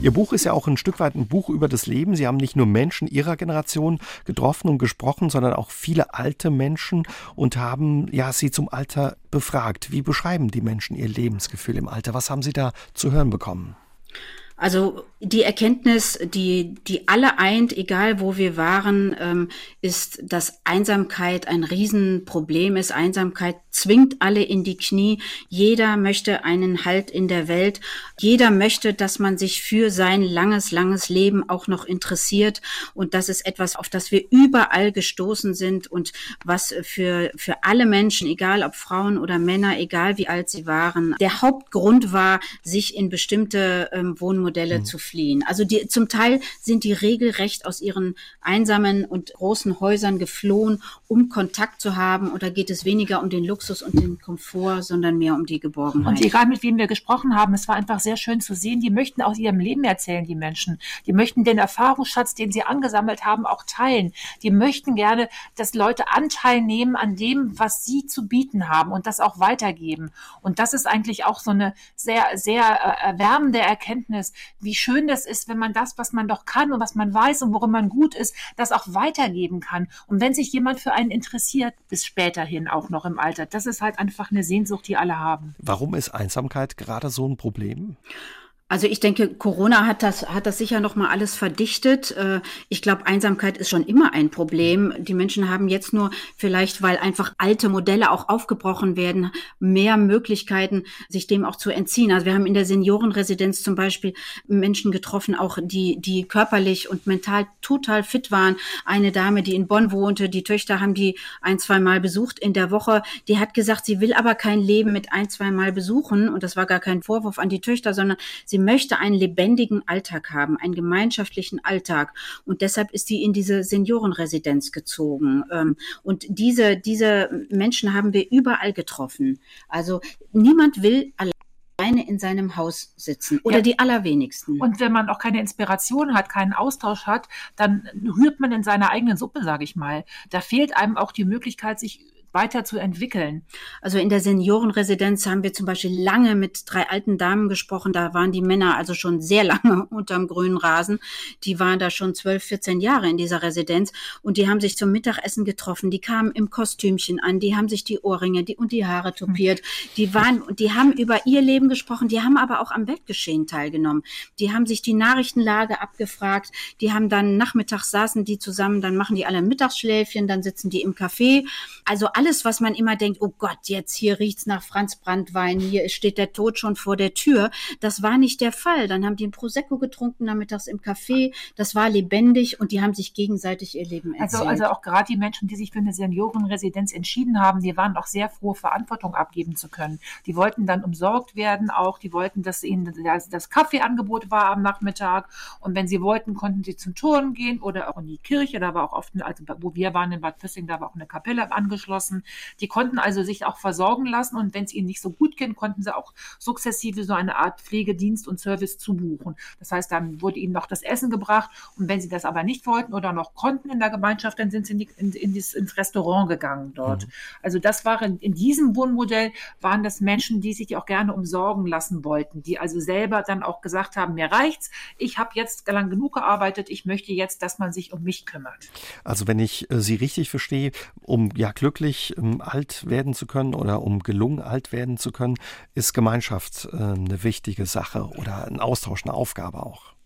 Ihr Buch ist ja auch ein Stück weit ein Buch über das Leben. Sie haben nicht nur Menschen Ihrer Generation getroffen und gesprochen, sondern auch viele alte Menschen und haben ja sie zum Alter befragt. Wie beschreiben die Menschen ihr Lebensgefühl im Alter? Was haben Sie da zu hören bekommen? Also die Erkenntnis, die, die alle eint, egal wo wir waren, ähm, ist, dass Einsamkeit ein Riesenproblem ist. Einsamkeit zwingt alle in die Knie. Jeder möchte einen Halt in der Welt. Jeder möchte, dass man sich für sein langes, langes Leben auch noch interessiert. Und das ist etwas, auf das wir überall gestoßen sind und was für, für alle Menschen, egal ob Frauen oder Männer, egal wie alt sie waren, der Hauptgrund war, sich in bestimmte ähm, Wohnmodelle Modelle mhm. zu fliehen. Also die, zum Teil sind die regelrecht aus ihren einsamen und großen Häusern geflohen, um Kontakt zu haben. Oder geht es weniger um den Luxus und den Komfort, sondern mehr um die Geborgenheit. Und egal mit wem wir gesprochen haben, es war einfach sehr schön zu sehen. Die möchten aus ihrem Leben erzählen, die Menschen. Die möchten den Erfahrungsschatz, den sie angesammelt haben, auch teilen. Die möchten gerne, dass Leute Anteil nehmen an dem, was sie zu bieten haben und das auch weitergeben. Und das ist eigentlich auch so eine sehr, sehr äh, erwärmende Erkenntnis, wie schön das ist, wenn man das, was man doch kann und was man weiß und worin man gut ist, das auch weitergeben kann. Und wenn sich jemand für einen interessiert, bis späterhin auch noch im Alter, das ist halt einfach eine Sehnsucht, die alle haben. Warum ist Einsamkeit gerade so ein Problem? Also ich denke, Corona hat das, hat das sicher noch mal alles verdichtet. Äh, ich glaube, Einsamkeit ist schon immer ein Problem. Die Menschen haben jetzt nur vielleicht, weil einfach alte Modelle auch aufgebrochen werden, mehr Möglichkeiten, sich dem auch zu entziehen. Also wir haben in der Seniorenresidenz zum Beispiel Menschen getroffen, auch die, die körperlich und mental total fit waren. Eine Dame, die in Bonn wohnte, die Töchter haben die ein, zwei Mal besucht in der Woche. Die hat gesagt, sie will aber kein Leben mit ein, zwei Mal besuchen. Und das war gar kein Vorwurf an die Töchter, sondern sie Sie möchte einen lebendigen Alltag haben, einen gemeinschaftlichen Alltag. Und deshalb ist sie in diese Seniorenresidenz gezogen. Ähm, und diese, diese Menschen haben wir überall getroffen. Also niemand will alleine in seinem Haus sitzen oder ja. die allerwenigsten. Und wenn man auch keine Inspiration hat, keinen Austausch hat, dann rührt man in seiner eigenen Suppe, sage ich mal. Da fehlt einem auch die Möglichkeit, sich weiterzuentwickeln. Also in der Seniorenresidenz haben wir zum Beispiel lange mit drei alten Damen gesprochen. Da waren die Männer also schon sehr (laughs) lange unterm grünen Rasen. Die waren da schon zwölf, 14 Jahre in dieser Residenz und die haben sich zum Mittagessen getroffen. Die kamen im Kostümchen an, die haben sich die Ohrringe die, und die Haare topiert. Die waren die haben über ihr Leben gesprochen. Die haben aber auch am Weltgeschehen teilgenommen. Die haben sich die Nachrichtenlage abgefragt. Die haben dann nachmittags saßen die zusammen, dann machen die alle Mittagsschläfchen, dann sitzen die im Café. Also alles, was man immer denkt, oh Gott, jetzt hier riecht's nach Franz Brandwein, hier steht der Tod schon vor der Tür. Das war nicht der Fall. Dann haben die ein Prosecco getrunken nachmittags im Café. Das war lebendig und die haben sich gegenseitig ihr Leben also, erzählt. Also, also auch gerade die Menschen, die sich für eine Seniorenresidenz entschieden haben, die waren auch sehr froh, Verantwortung abgeben zu können. Die wollten dann umsorgt werden auch. Die wollten, dass ihnen das, das Kaffeeangebot war am Nachmittag. Und wenn sie wollten, konnten sie zum Turnen gehen oder auch in die Kirche. Da war auch oft, also wo wir waren in Bad Füssing, da war auch eine Kapelle angeschlossen lassen. Die konnten also sich auch versorgen lassen und wenn es ihnen nicht so gut ging, konnten sie auch sukzessive so eine Art Pflegedienst und Service zubuchen. Das heißt, dann wurde ihnen noch das Essen gebracht und wenn sie das aber nicht wollten oder noch konnten in der Gemeinschaft, dann sind sie in, die, in, in dieses, ins Restaurant gegangen dort. Mhm. Also das waren in diesem Wohnmodell waren das Menschen, die sich auch gerne umsorgen lassen wollten, die also selber dann auch gesagt haben, mir reicht's, ich habe jetzt lang genug gearbeitet, ich möchte jetzt, dass man sich um mich kümmert. Also wenn ich äh, Sie richtig verstehe, um ja glücklich um, alt werden zu können oder um gelungen alt werden zu können, ist Gemeinschaft äh, eine wichtige Sache oder ein Austausch, eine Aufgabe auch.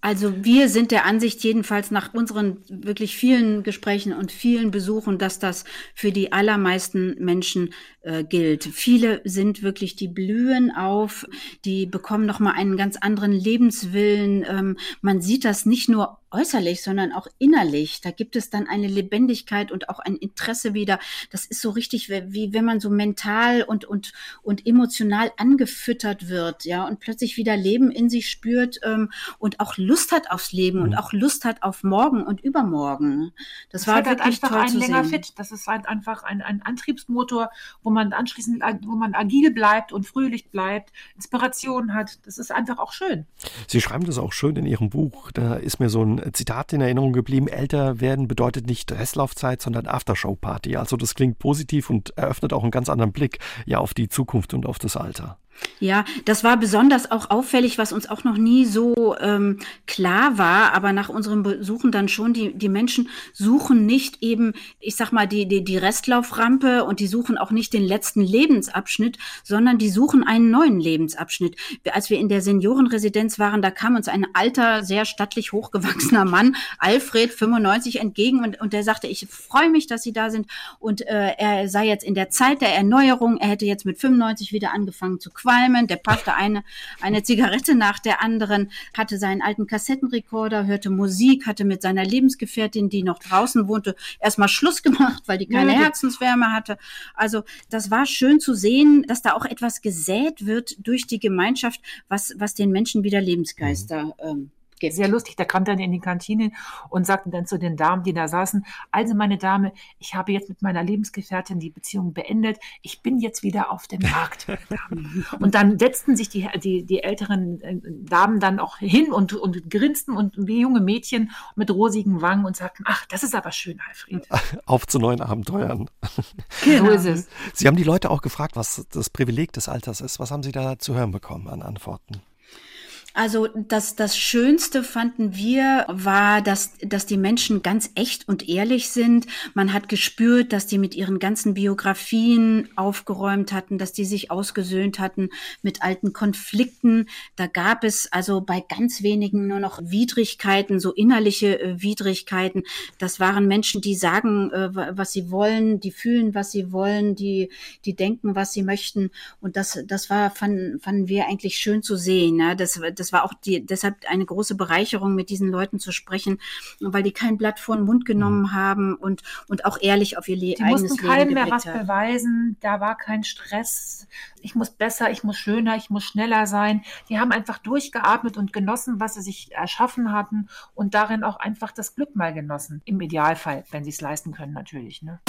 Also wir sind der Ansicht jedenfalls nach unseren wirklich vielen Gesprächen und vielen Besuchen, dass das für die allermeisten Menschen äh, gilt. Viele sind wirklich, die blühen auf, die bekommen noch mal einen ganz anderen Lebenswillen. Ähm, man sieht das nicht nur äußerlich, sondern auch innerlich. Da gibt es dann eine Lebendigkeit und auch ein Interesse wieder. Das ist so richtig, wie, wenn man so mental und, und, und emotional angefüttert wird, ja, und plötzlich wieder Leben in sich spürt ähm, und auch Lust hat aufs Leben mhm. und auch Lust hat auf morgen und übermorgen. Das, das war wirklich einfach toll ein zu länger sehen. fit. Das ist halt einfach ein, ein Antriebsmotor, wo man anschließend, wo man agil bleibt und fröhlich bleibt, Inspiration hat. Das ist einfach auch schön. Sie schreiben das auch schön in Ihrem Buch. Da ist mir so ein Zitat in Erinnerung geblieben. Älter werden bedeutet nicht Restlaufzeit, sondern Aftershow-Party. Also das klingt positiv und eröffnet auch einen ganz anderen Blick ja auf die Zukunft und auf das Alter. Ja, das war besonders auch auffällig, was uns auch noch nie so ähm, klar war, aber nach unserem Besuchen dann schon, die, die Menschen suchen nicht eben, ich sag mal, die, die, die Restlauframpe und die suchen auch nicht den letzten Lebensabschnitt, sondern die suchen einen neuen Lebensabschnitt. Als wir in der Seniorenresidenz waren, da kam uns ein alter, sehr stattlich hochgewachsener Mann, Alfred 95, entgegen und, und der sagte, ich freue mich, dass Sie da sind und äh, er sei jetzt in der Zeit der Erneuerung, er hätte jetzt mit 95 wieder angefangen zu quatschen qualmen, der paffte eine, eine Zigarette nach der anderen, hatte seinen alten Kassettenrekorder, hörte Musik, hatte mit seiner Lebensgefährtin, die noch draußen wohnte, erstmal Schluss gemacht, weil die keine ja, Herzenswärme hatte. Also das war schön zu sehen, dass da auch etwas gesät wird durch die Gemeinschaft, was, was den Menschen wieder Lebensgeister mhm. ähm, gibt. Sehr lustig, der kam dann in die Kantine und sagte dann zu den Damen, die da saßen, also meine Dame, ich habe jetzt mit meiner Lebensgefährtin die Beziehung beendet, ich bin jetzt wieder auf dem Markt. (laughs) und dann setzten sich die, die, die älteren äh, Damen dann auch hin und, und grinsten und wie junge Mädchen mit rosigen Wangen und sagten, ach, das ist aber schön, Alfred. (laughs) Auf zu neuen Abenteuern. Genau. So ist es. Sie haben die Leute auch gefragt, was das Privileg des Alters ist. Was haben Sie da zu hören bekommen an Antworten? Also das, das Schönste fanden wir war, dass, dass die Menschen ganz echt und ehrlich sind. Man hat gespürt, dass die mit ihren ganzen Biografien aufgeräumt hatten, dass die sich ausgesöhnt hatten mit alten Konflikten. Da gab es also bei ganz wenigen nur noch Widrigkeiten, so innerliche äh, Widrigkeiten. Das waren Menschen, die sagen, äh, was sie wollen, die fühlen, was sie wollen, die, die denken, was sie möchten. Und das, das war, fanden, fanden wir eigentlich schön zu sehen. Ne? Das, das war auch die, deshalb eine große Bereicherung, mit diesen Leuten zu sprechen, weil die kein Blatt vor den Mund genommen mhm. haben und, und auch ehrlich auf ihr Le die eigenes Leben Die mussten keinem mehr was haben. beweisen, da war kein Stress, ich muss besser, ich muss schöner, ich muss schneller sein. Die haben einfach durchgeatmet und genossen, was sie sich erschaffen hatten und darin auch einfach das Glück mal genossen. Im Idealfall, wenn sie es leisten können, natürlich. Ne?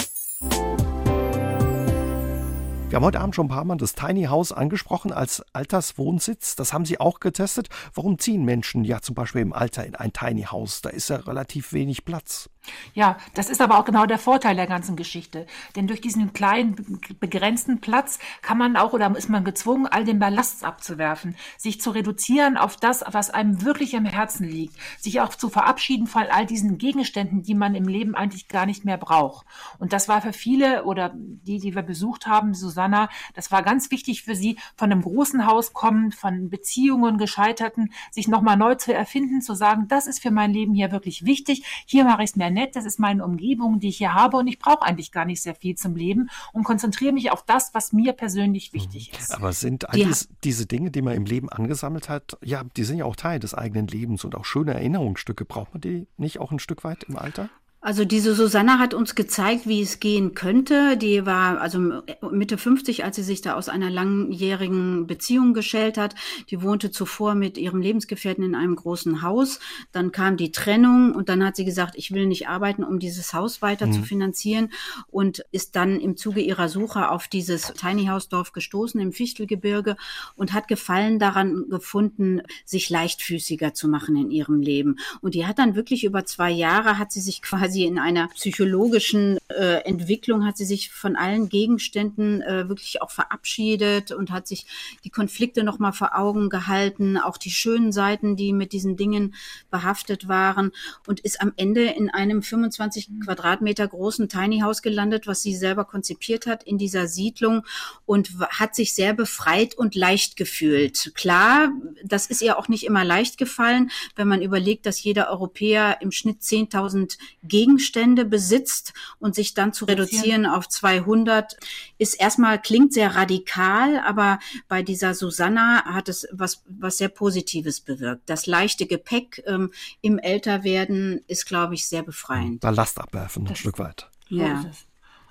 Wir haben heute Abend schon ein paar Mal das Tiny House angesprochen als Alterswohnsitz. Das haben Sie auch getestet. Warum ziehen Menschen ja zum Beispiel im Alter in ein Tiny House? Da ist ja relativ wenig Platz. Ja, das ist aber auch genau der Vorteil der ganzen Geschichte. Denn durch diesen kleinen, begrenzten Platz kann man auch oder ist man gezwungen, all den Ballast abzuwerfen, sich zu reduzieren auf das, was einem wirklich am Herzen liegt, sich auch zu verabschieden von all diesen Gegenständen, die man im Leben eigentlich gar nicht mehr braucht. Und das war für viele oder die, die wir besucht haben, Susanna, das war ganz wichtig für sie, von einem großen Haus kommend, von Beziehungen gescheiterten, sich nochmal neu zu erfinden, zu sagen, das ist für mein Leben hier wirklich wichtig, hier mache ich es mir nett, das ist meine Umgebung, die ich hier habe und ich brauche eigentlich gar nicht sehr viel zum Leben und konzentriere mich auf das, was mir persönlich wichtig mhm. ist. Aber sind all dies, diese Dinge, die man im Leben angesammelt hat, ja, die sind ja auch Teil des eigenen Lebens und auch schöne Erinnerungsstücke. Braucht man die nicht auch ein Stück weit im Alter? Also diese Susanna hat uns gezeigt, wie es gehen könnte. Die war also Mitte 50, als sie sich da aus einer langjährigen Beziehung geschält hat. Die wohnte zuvor mit ihrem Lebensgefährten in einem großen Haus. Dann kam die Trennung und dann hat sie gesagt, ich will nicht arbeiten, um dieses Haus weiter mhm. zu finanzieren und ist dann im Zuge ihrer Suche auf dieses Tiny House Dorf gestoßen im Fichtelgebirge und hat Gefallen daran gefunden, sich leichtfüßiger zu machen in ihrem Leben. Und die hat dann wirklich über zwei Jahre hat sie sich (laughs) quasi quasi in einer psychologischen äh, Entwicklung hat sie sich von allen Gegenständen äh, wirklich auch verabschiedet und hat sich die Konflikte noch mal vor Augen gehalten, auch die schönen Seiten, die mit diesen Dingen behaftet waren und ist am Ende in einem 25 Quadratmeter großen Tiny House gelandet, was sie selber konzipiert hat in dieser Siedlung und hat sich sehr befreit und leicht gefühlt. Klar, das ist ihr auch nicht immer leicht gefallen, wenn man überlegt, dass jeder Europäer im Schnitt 10.000 Gegenstände besitzt und sich dann zu reduzieren auf 200 ist erstmal klingt sehr radikal, aber bei dieser Susanna hat es was was sehr Positives bewirkt. Das leichte Gepäck ähm, im Älterwerden ist, glaube ich, sehr befreiend. Ballast abwerfen, ein Stück weit. Ja.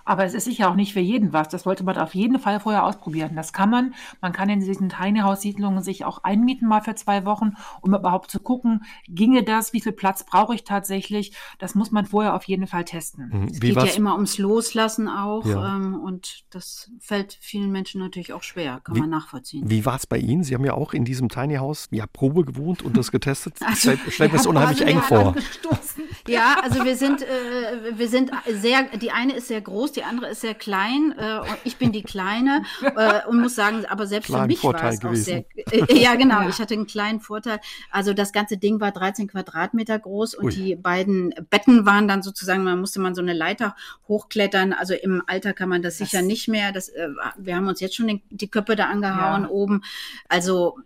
Aber es ist sicher auch nicht für jeden was. Das sollte man auf jeden Fall vorher ausprobieren. Das kann man. Man kann in diesen Tiny House Siedlungen sich auch einmieten mal für zwei Wochen, um überhaupt zu gucken, ginge das? Wie viel Platz brauche ich tatsächlich? Das muss man vorher auf jeden Fall testen. Mhm. Es geht ja immer ums Loslassen auch. Ja. Ähm, und das fällt vielen Menschen natürlich auch schwer. Kann wie, man nachvollziehen. Wie war es bei Ihnen? Sie haben ja auch in diesem Tiny House ja Probe gewohnt und das getestet. (laughs) Also, Stell, stell mir das unheimlich eng vor. Ja, also wir sind, äh, wir sind sehr, die eine ist sehr groß, die andere ist sehr klein äh, und ich bin die Kleine äh, und muss sagen, aber selbst Kleinen für mich Vorteil war es gewesen. auch sehr. Äh, ja, genau, ja. ich hatte einen kleinen Vorteil. Also das ganze Ding war 13 Quadratmeter groß und Ui. die beiden Betten waren dann sozusagen, man musste man so eine Leiter hochklettern. Also im Alter kann man das, das sicher nicht mehr. Das, äh, wir haben uns jetzt schon den, die Köpfe da angehauen ja. oben. Also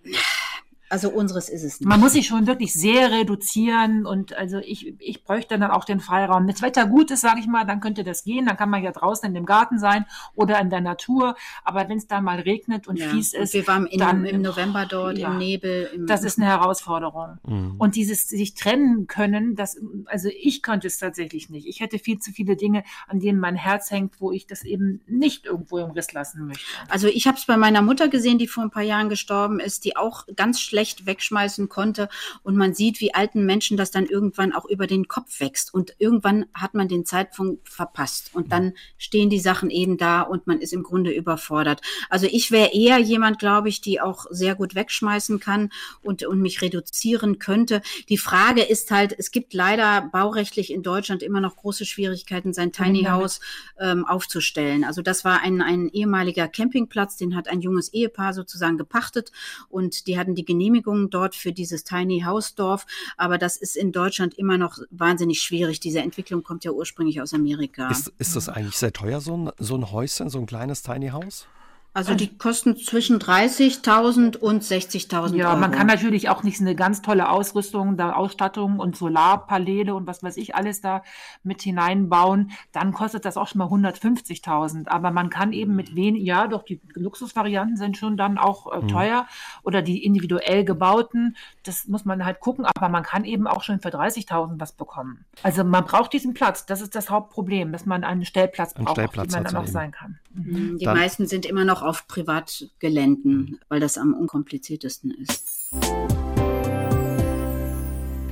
also unseres ist es nicht. Man muss sich schon wirklich sehr reduzieren und also ich, ich bräuchte dann auch den Freiraum. Wenn das Wetter gut ist, sage ich mal, dann könnte das gehen. Dann kann man ja draußen in dem Garten sein oder in der Natur. Aber wenn es dann mal regnet und ja. fies ist, und wir waren in, dann, im November dort ja, im Nebel. Im das ist eine Herausforderung. Mhm. Und dieses sich trennen können, das also ich könnte es tatsächlich nicht. Ich hätte viel zu viele Dinge, an denen mein Herz hängt, wo ich das eben nicht irgendwo im Riss lassen möchte. Also ich habe es bei meiner Mutter gesehen, die vor ein paar Jahren gestorben ist, die auch ganz schlecht schlecht wegschmeißen konnte. Und man sieht, wie alten Menschen das dann irgendwann auch über den Kopf wächst. Und irgendwann hat man den Zeitpunkt verpasst. Und dann stehen die Sachen eben da und man ist im Grunde überfordert. Also ich wäre eher jemand, glaube ich, die auch sehr gut wegschmeißen kann und, und mich reduzieren könnte. Die Frage ist halt, es gibt leider baurechtlich in Deutschland immer noch große Schwierigkeiten, sein Tiny House ähm, aufzustellen. Also das war ein, ein ehemaliger Campingplatz, den hat ein junges Ehepaar sozusagen gepachtet und die hatten die Genehmigung Genehmigungen dort für dieses Tiny House Dorf. Aber das ist in Deutschland immer noch wahnsinnig schwierig. Diese Entwicklung kommt ja ursprünglich aus Amerika. Ist, ist das eigentlich sehr teuer, so ein, so ein Häuschen, so ein kleines Tiny House? Also die kosten zwischen 30.000 und 60.000 Ja, Euro. man kann natürlich auch nicht eine ganz tolle Ausrüstung, da Ausstattung und Solarpaneele und was weiß ich alles da mit hineinbauen. Dann kostet das auch schon mal 150.000. Aber man kann eben mit wenig, ja, doch die Luxusvarianten sind schon dann auch äh, mhm. teuer oder die individuell gebauten. Das muss man halt gucken. Aber man kann eben auch schon für 30.000 was bekommen. Also man braucht diesen Platz. Das ist das Hauptproblem, dass man einen Stellplatz braucht, Einen Stellplatz man dann auch sein kann. Mhm. Die dann meisten sind immer noch auf Privatgeländen, weil das am unkompliziertesten ist.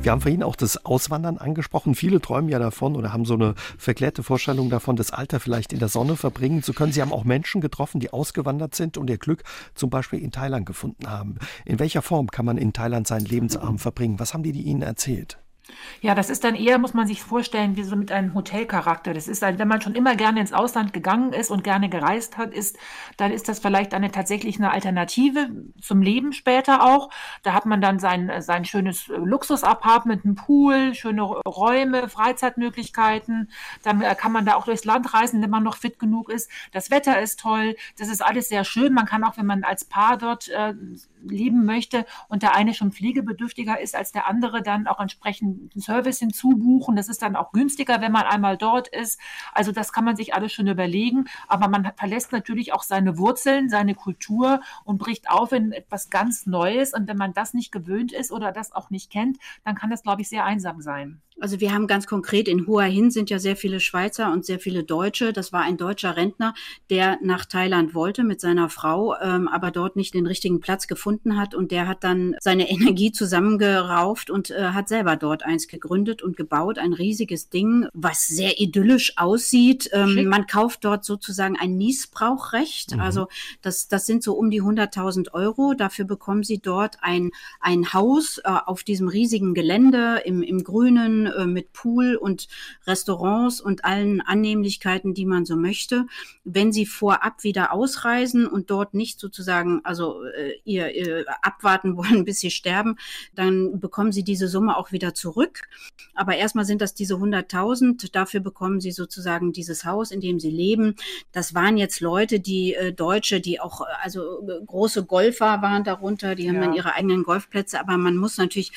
Wir haben vorhin auch das Auswandern angesprochen. Viele träumen ja davon oder haben so eine verklärte Vorstellung davon, das Alter vielleicht in der Sonne verbringen zu können. Sie haben auch Menschen getroffen, die ausgewandert sind und ihr Glück zum Beispiel in Thailand gefunden haben. In welcher Form kann man in Thailand seinen Lebensabend verbringen? Was haben die, die Ihnen erzählt? Ja, das ist dann eher, muss man sich vorstellen, wie so mit einem Hotelcharakter. Das ist, wenn man schon immer gerne ins Ausland gegangen ist und gerne gereist hat, ist, dann ist das vielleicht eine tatsächlich eine Alternative zum Leben später auch. Da hat man dann sein, sein schönes Luxusapartment, einen Pool, schöne Räume, Freizeitmöglichkeiten. Dann äh, kann man da auch durchs Land reisen, wenn man noch fit genug ist. Das Wetter ist toll. Das ist alles sehr schön. Man kann auch, wenn man als Paar dort äh, leben möchte und der eine schon pflegebedürftiger ist als der andere, dann auch entsprechend einen Service hinzubuchen. Das ist dann auch günstiger, wenn man einmal dort ist. Also das kann man sich alles schon überlegen. Aber man verlässt natürlich auch seine Wurzeln, seine Kultur und bricht auf in etwas ganz Neues. Und wenn man das nicht gewöhnt ist oder das auch nicht kennt, dann kann das, glaube ich, sehr einsam sein. Also wir haben ganz konkret in Hua Hin sind ja sehr viele Schweizer und sehr viele Deutsche. Das war ein deutscher Rentner, der nach Thailand wollte mit seiner Frau, ähm, aber dort nicht den richtigen Platz gefunden hat und der hat dann seine (laughs) Energie zusammengerauft und äh, hat selber dort eins gegründet und gebaut, ein riesiges Ding, was sehr idyllisch aussieht. Ähm, man kauft dort sozusagen ein Niesbrauchrecht, mhm. also das das sind so um die 100.000 Euro. Dafür bekommen Sie dort ein ein Haus äh, auf diesem riesigen Gelände im im Grünen äh, mit Pool und Restaurants und allen Annehmlichkeiten, die man so möchte. Wenn Sie vorab wieder ausreisen und dort nicht sozusagen, also äh, ihr, ihr abwarten wollen, (laughs) bis Sie sterben, dann bekommen Sie diese Summe auch wieder zurück. Aber erstmal sind das diese 100.000. Dafür bekommen Sie sozusagen dieses Haus, in dem Sie leben. Das waren jetzt Leute, die äh, Deutsche, die auch, also äh, große Golfer waren darunter, die haben ja. dann ihre eigenen Golfplätze. Aber man muss natürlich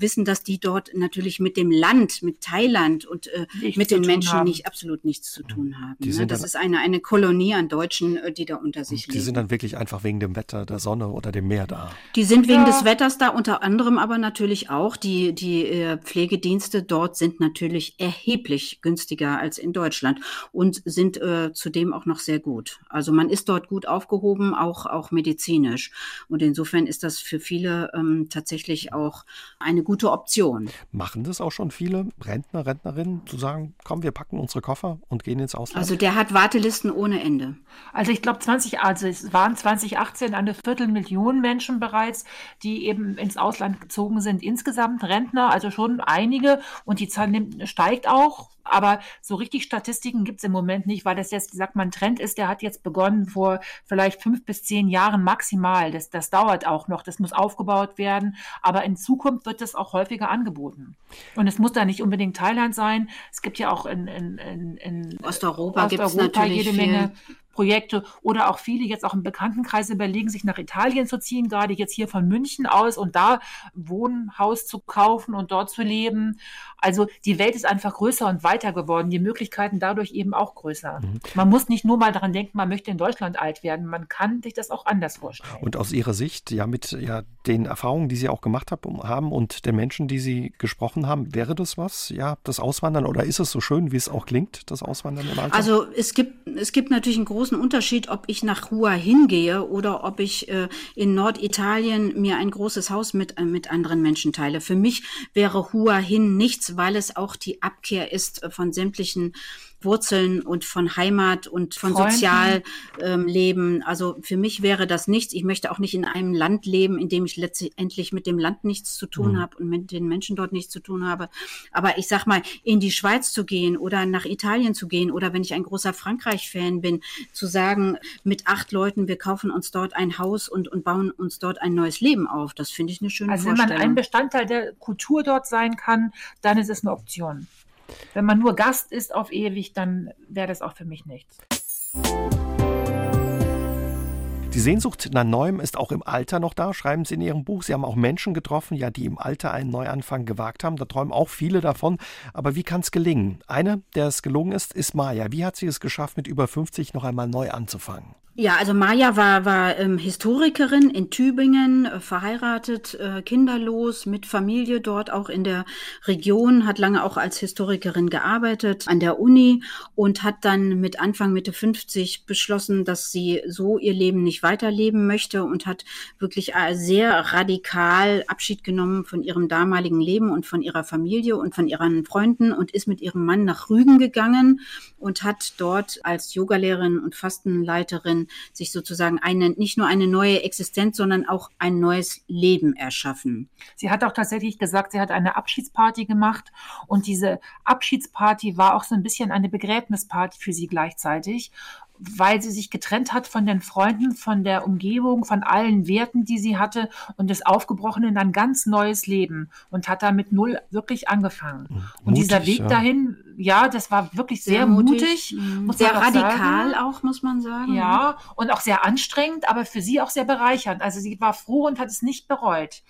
wissen, dass die dort natürlich mit dem Land, mit Thailand und äh, mit den Menschen haben. nicht absolut nichts zu tun haben. Ne? Das ist eine, eine Kolonie an Deutschen, äh, die da unter sich die leben. Die sind dann wirklich einfach wegen dem Wetter, der Sonne oder dem Meer da. Die sind wegen ja. des Wetters da, unter anderem aber natürlich auch. Die, die äh, Pflegedienste dort sind natürlich erheblich günstiger als in Deutschland und sind äh, zudem auch noch sehr gut. Also man ist dort gut aufgehoben, auch, auch medizinisch. Und insofern ist das für viele ähm, tatsächlich auch eine gute Option. Machen das auch schon viele Rentner, Rentnerinnen, zu sagen, komm, wir packen unsere Koffer und gehen ins Ausland? Also der hat Wartelisten ohne Ende. Also ich glaube 20, also es waren 2018 eine Viertelmillion Menschen bereits, die eben ins Ausland gezogen sind. Insgesamt Rentner, also schon einige und die Zahl nimmt, steigt auch aber so richtig Statistiken gibt es im Moment nicht, weil das jetzt, sagt man, Trend ist, der hat jetzt begonnen vor vielleicht fünf bis zehn Jahren maximal. Das, das dauert auch noch, das muss aufgebaut werden. Aber in Zukunft wird das auch häufiger angeboten. Und es muss da nicht unbedingt Thailand sein. Es gibt ja auch in, in, in, in Osteuropa, Osteuropa jede Menge Projekte oder auch viele jetzt auch im Bekanntenkreis überlegen, sich nach Italien zu ziehen, gerade jetzt hier von München aus und da Wohnhaus zu kaufen und dort zu leben. Also die Welt ist einfach größer und weiter geworden, die Möglichkeiten dadurch eben auch größer. Mhm. Man muss nicht nur mal daran denken, man möchte in Deutschland alt werden, man kann sich das auch anders vorstellen. Und aus Ihrer Sicht, ja mit ja, den Erfahrungen, die Sie auch gemacht haben und den Menschen, die Sie gesprochen haben, wäre das was, ja, das Auswandern oder ist es so schön, wie es auch klingt, das Auswandern im Alter? Also es gibt, es gibt natürlich einen großen Unterschied, ob ich nach Hua hingehe oder ob ich äh, in Norditalien mir ein großes Haus mit, äh, mit anderen Menschen teile. Für mich wäre Hua hin nichts, weil es auch die Abkehr ist äh, von sämtlichen Wurzeln und von Heimat und von Sozialleben. Ähm, also für mich wäre das nichts. Ich möchte auch nicht in einem Land leben, in dem ich letztendlich mit dem Land nichts zu tun mhm. habe und mit den Menschen dort nichts zu tun habe. Aber ich sag mal, in die Schweiz zu gehen oder nach Italien zu gehen oder wenn ich ein großer Frankreich-Fan bin, zu sagen, mit acht Leuten, wir kaufen uns dort ein Haus und, und bauen uns dort ein neues Leben auf. Das finde ich eine schöne also Vorstellung. Also wenn man ein Bestandteil der Kultur dort sein kann, dann ist es eine Option. Wenn man nur Gast ist auf ewig, dann wäre das auch für mich nichts. Die Sehnsucht nach Neuem ist auch im Alter noch da, schreiben Sie in Ihrem Buch. Sie haben auch Menschen getroffen, ja, die im Alter einen Neuanfang gewagt haben. Da träumen auch viele davon. Aber wie kann es gelingen? Eine, der es gelungen ist, ist Maya. Wie hat sie es geschafft, mit über 50 noch einmal neu anzufangen? Ja, also Maja war, war ähm, Historikerin in Tübingen, äh, verheiratet, äh, kinderlos, mit Familie dort auch in der Region, hat lange auch als Historikerin gearbeitet an der Uni und hat dann mit Anfang Mitte 50 beschlossen, dass sie so ihr Leben nicht weiterleben möchte und hat wirklich äh, sehr radikal Abschied genommen von ihrem damaligen Leben und von ihrer Familie und von ihren Freunden und ist mit ihrem Mann nach Rügen gegangen und hat dort als Yogalehrerin und Fastenleiterin sich sozusagen eine, nicht nur eine neue Existenz, sondern auch ein neues Leben erschaffen. Sie hat auch tatsächlich gesagt, sie hat eine Abschiedsparty gemacht und diese Abschiedsparty war auch so ein bisschen eine Begräbnisparty für sie gleichzeitig weil sie sich getrennt hat von den Freunden, von der Umgebung, von allen Werten, die sie hatte und ist aufgebrochen in ein ganz neues Leben und hat da mit null wirklich angefangen. Mutig, und dieser Weg ja. dahin ja, das war wirklich sehr, sehr mutig. mutig mhm. sehr radikal sagen. auch, muss man sagen. Ja, und auch sehr anstrengend, aber für sie auch sehr bereichernd. Also sie war froh und hat es nicht bereut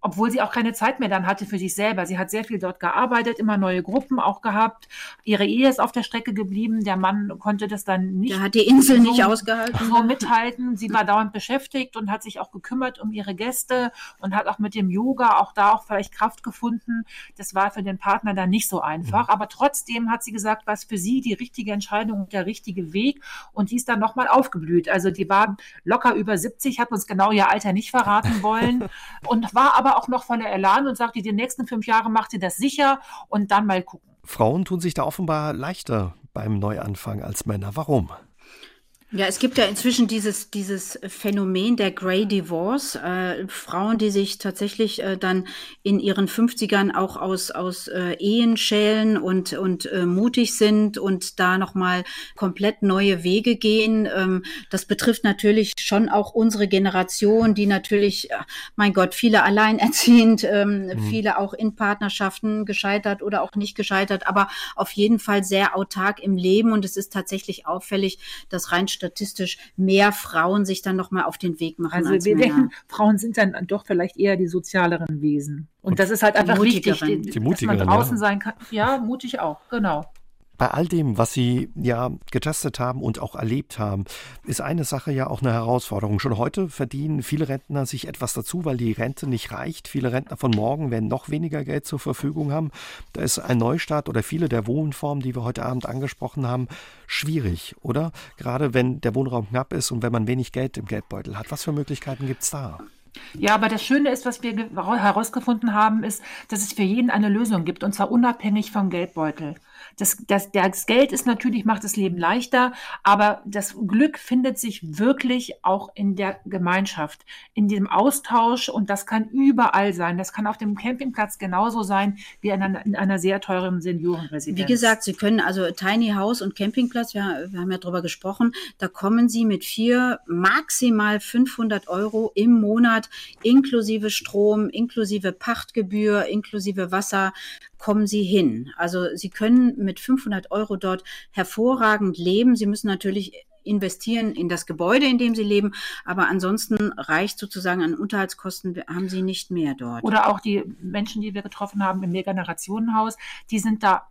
obwohl sie auch keine Zeit mehr dann hatte für sich selber. Sie hat sehr viel dort gearbeitet, immer neue Gruppen auch gehabt. Ihre Ehe ist auf der Strecke geblieben. Der Mann konnte das dann nicht. Der hat die Insel so, nicht ausgehalten. So mithalten. Sie war dauernd beschäftigt und hat sich auch gekümmert um ihre Gäste und hat auch mit dem Yoga auch da auch vielleicht Kraft gefunden. Das war für den Partner dann nicht so einfach. Mhm. Aber trotzdem hat sie gesagt, was für sie die richtige Entscheidung und der richtige Weg. Und die ist dann nochmal aufgeblüht. Also die war locker über 70, hat uns genau ihr Alter nicht verraten wollen (laughs) und war aber aber auch noch voller Elan und sagt, die nächsten fünf Jahre macht sie das sicher und dann mal gucken. Frauen tun sich da offenbar leichter beim Neuanfang als Männer. Warum? Ja, es gibt ja inzwischen dieses, dieses Phänomen der Grey Divorce. Äh, Frauen, die sich tatsächlich äh, dann in ihren 50ern auch aus, aus äh, Ehen schälen und, und äh, mutig sind und da nochmal komplett neue Wege gehen. Ähm, das betrifft natürlich schon auch unsere Generation, die natürlich, mein Gott, viele alleinerziehend, ähm, mhm. viele auch in Partnerschaften gescheitert oder auch nicht gescheitert, aber auf jeden Fall sehr autark im Leben. Und es ist tatsächlich auffällig, dass rein statistisch mehr Frauen sich dann nochmal auf den Weg machen. Also als wir Männer. denken, Frauen sind dann doch vielleicht eher die sozialeren Wesen. Und, Und das ist halt einfach wichtig, die dass man draußen ja. sein kann. Ja, mutig auch, genau. Bei all dem, was Sie ja getestet haben und auch erlebt haben, ist eine Sache ja auch eine Herausforderung. Schon heute verdienen viele Rentner sich etwas dazu, weil die Rente nicht reicht. Viele Rentner von morgen werden noch weniger Geld zur Verfügung haben. Da ist ein Neustart oder viele der Wohnformen, die wir heute Abend angesprochen haben, schwierig, oder? Gerade wenn der Wohnraum knapp ist und wenn man wenig Geld im Geldbeutel hat. Was für Möglichkeiten gibt es da? Ja, aber das Schöne ist, was wir herausgefunden haben, ist, dass es für jeden eine Lösung gibt, und zwar unabhängig vom Geldbeutel. Das, das, das Geld ist natürlich, macht das Leben leichter, aber das Glück findet sich wirklich auch in der Gemeinschaft, in dem Austausch und das kann überall sein. Das kann auf dem Campingplatz genauso sein wie in einer, in einer sehr teuren Seniorenresidenz. Wie gesagt, Sie können also Tiny House und Campingplatz, wir, wir haben ja darüber gesprochen, da kommen Sie mit vier, maximal 500 Euro im Monat inklusive Strom, inklusive Pachtgebühr, inklusive Wasser, kommen Sie hin. Also Sie können mit 500 Euro dort hervorragend leben. Sie müssen natürlich investieren in das Gebäude, in dem sie leben, aber ansonsten reicht sozusagen an Unterhaltskosten, haben sie nicht mehr dort. Oder auch die Menschen, die wir getroffen haben im Mehrgenerationenhaus, die sind da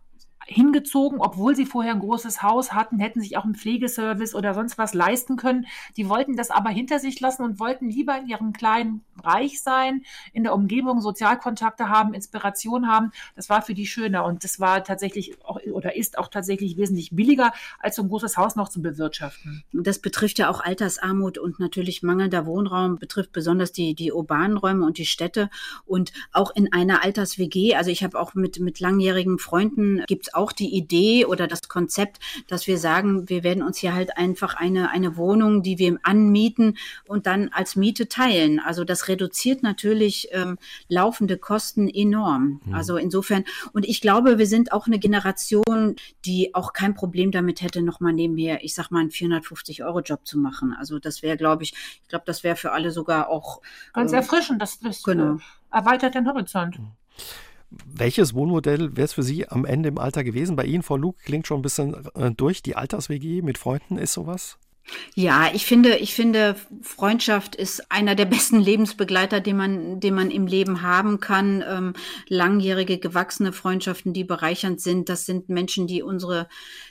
hingezogen, obwohl sie vorher ein großes Haus hatten, hätten sich auch einen Pflegeservice oder sonst was leisten können. Die wollten das aber hinter sich lassen und wollten lieber in ihrem kleinen Reich sein, in der Umgebung Sozialkontakte haben, Inspiration haben. Das war für die schöner und das war tatsächlich auch, oder ist auch tatsächlich wesentlich billiger, als so ein großes Haus noch zu bewirtschaften. Das betrifft ja auch Altersarmut und natürlich mangelnder Wohnraum, betrifft besonders die, die urbanen Räume und die Städte und auch in einer Alters-WG. Also ich habe auch mit, mit langjährigen Freunden gibt es auch die Idee oder das Konzept, dass wir sagen, wir werden uns hier halt einfach eine, eine Wohnung, die wir anmieten und dann als Miete teilen. Also das reduziert natürlich ähm, laufende Kosten enorm. Mhm. Also insofern, und ich glaube, wir sind auch eine Generation, die auch kein Problem damit hätte, nochmal nebenher, ich sag mal, einen 450-Euro-Job zu machen. Also das wäre, glaube ich, ich glaube, das wäre für alle sogar auch ganz äh, erfrischend. Das, das genau. Äh, erweitert den Horizont. Mhm. Welches Wohnmodell wäre es für Sie am Ende im Alter gewesen? Bei Ihnen, Frau Luke, klingt schon ein bisschen äh, durch. Die Alters-WG mit Freunden ist sowas? Ja, ich finde, ich finde, Freundschaft ist einer der besten Lebensbegleiter, den man, den man im Leben haben kann. Ähm, langjährige, gewachsene Freundschaften, die bereichernd sind. Das sind Menschen, die unsere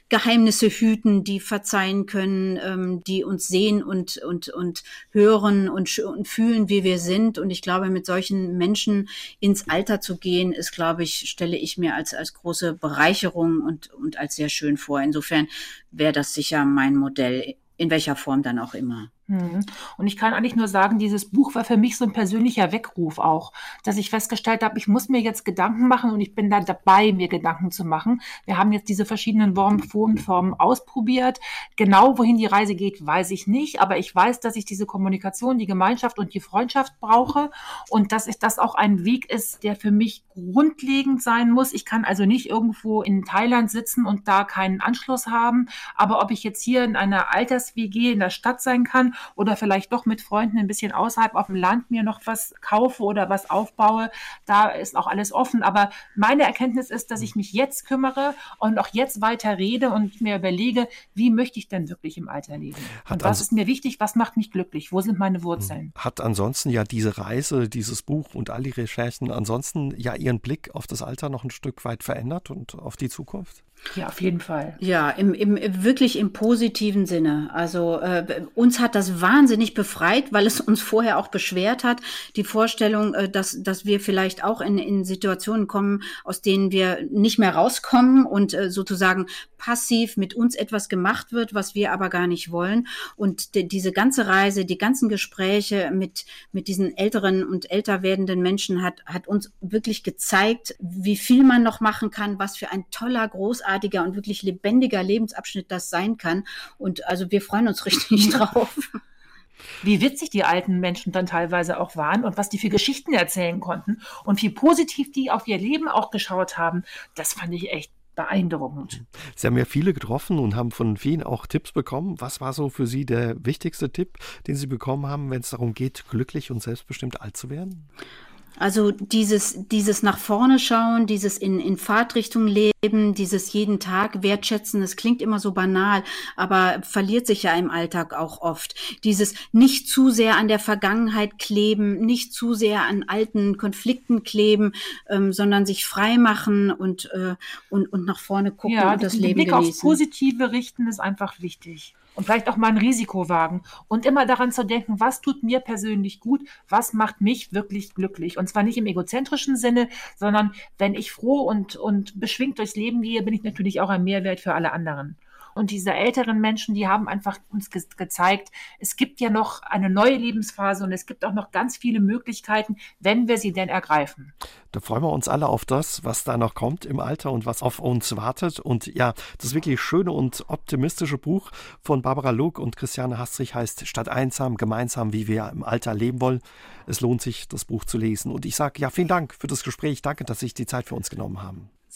Geheimnisse hüten, die verzeihen können, ähm, die uns sehen und, und, und hören und, und fühlen, wie wir sind. Und ich glaube, mit solchen Menschen ins Alter zu gehen, ist, glaube ich, stelle ich mir als, als große Bereicherung und, und als sehr schön vor. Insofern wäre das sicher mein Modell in welcher Form dann auch immer. Mhm. Und ich kann eigentlich nur sagen, dieses Buch war für mich so ein persönlicher Weckruf auch, dass ich festgestellt habe, ich muss mir jetzt Gedanken machen und ich bin da dabei, mir Gedanken zu machen. Wir haben jetzt diese verschiedenen Wohnformen ausprobiert. Genau wohin die Reise geht, weiß ich nicht, aber ich weiß, dass ich diese Kommunikation, die Gemeinschaft und die Freundschaft brauche und dass ich das auch ein Weg ist, der für mich grundlegend sein muss. Ich kann also nicht irgendwo in Thailand sitzen und da keinen Anschluss haben. Aber ob ich jetzt hier in einer Alters-WG in der Stadt sein kann oder vielleicht doch mit Freunden ein bisschen außerhalb auf dem Land mir noch was kaufe oder was aufbaue, da ist auch alles offen. Aber meine Erkenntnis ist, dass ich mich jetzt kümmere und auch jetzt weiter rede und mir überlege, wie möchte ich denn wirklich im Alter leben? Hat und was ist mir wichtig? Was macht mich glücklich? Wo sind meine Wurzeln? Hat ansonsten ja diese Reise, dieses Buch und all die Recherchen ansonsten ja Ihren Blick auf das Alter noch ein Stück weit verändert und auf die Zukunft? Ja, auf jeden Fall. Ja, im, im, wirklich im positiven Sinne. Also äh, uns hat das wahnsinnig befreit, weil es uns vorher auch beschwert hat. Die Vorstellung, äh, dass, dass wir vielleicht auch in, in Situationen kommen, aus denen wir nicht mehr rauskommen und äh, sozusagen passiv mit uns etwas gemacht wird, was wir aber gar nicht wollen. Und de, diese ganze Reise, die ganzen Gespräche mit, mit diesen älteren und älter werdenden Menschen hat, hat uns wirklich gezeigt, wie viel man noch machen kann, was für ein toller, großartiger und wirklich lebendiger Lebensabschnitt das sein kann. Und also wir freuen uns (laughs) richtig drauf wie witzig die alten Menschen dann teilweise auch waren und was die für Geschichten erzählen konnten und wie positiv die auf ihr Leben auch geschaut haben, das fand ich echt beeindruckend. Sie haben ja viele getroffen und haben von vielen auch Tipps bekommen. Was war so für Sie der wichtigste Tipp, den Sie bekommen haben, wenn es darum geht, glücklich und selbstbestimmt alt zu werden? Also dieses, dieses nach vorne schauen, dieses in, in Fahrtrichtung leben, dieses jeden Tag wertschätzen, das klingt immer so banal, aber verliert sich ja im Alltag auch oft. Dieses nicht zu sehr an der Vergangenheit kleben, nicht zu sehr an alten Konflikten kleben, ähm, sondern sich frei machen und, äh, und, und nach vorne gucken ja, und das den Leben Blick genießen. aufs Positive richten ist einfach wichtig und vielleicht auch mal ein Risiko wagen und immer daran zu denken, was tut mir persönlich gut, was macht mich wirklich glücklich. Und zwar nicht im egozentrischen Sinne, sondern wenn ich froh und, und beschwingt durchs Leben gehe, bin ich natürlich auch ein Mehrwert für alle anderen. Und diese älteren Menschen, die haben einfach uns ge gezeigt, es gibt ja noch eine neue Lebensphase und es gibt auch noch ganz viele Möglichkeiten, wenn wir sie denn ergreifen. Da freuen wir uns alle auf das, was da noch kommt im Alter und was auf uns wartet. Und ja, das wirklich schöne und optimistische Buch von Barbara Luck und Christiane Hastrich heißt Statt einsam, gemeinsam, wie wir im Alter leben wollen. Es lohnt sich, das Buch zu lesen. Und ich sage ja, vielen Dank für das Gespräch. Danke, dass Sie sich die Zeit für uns genommen haben.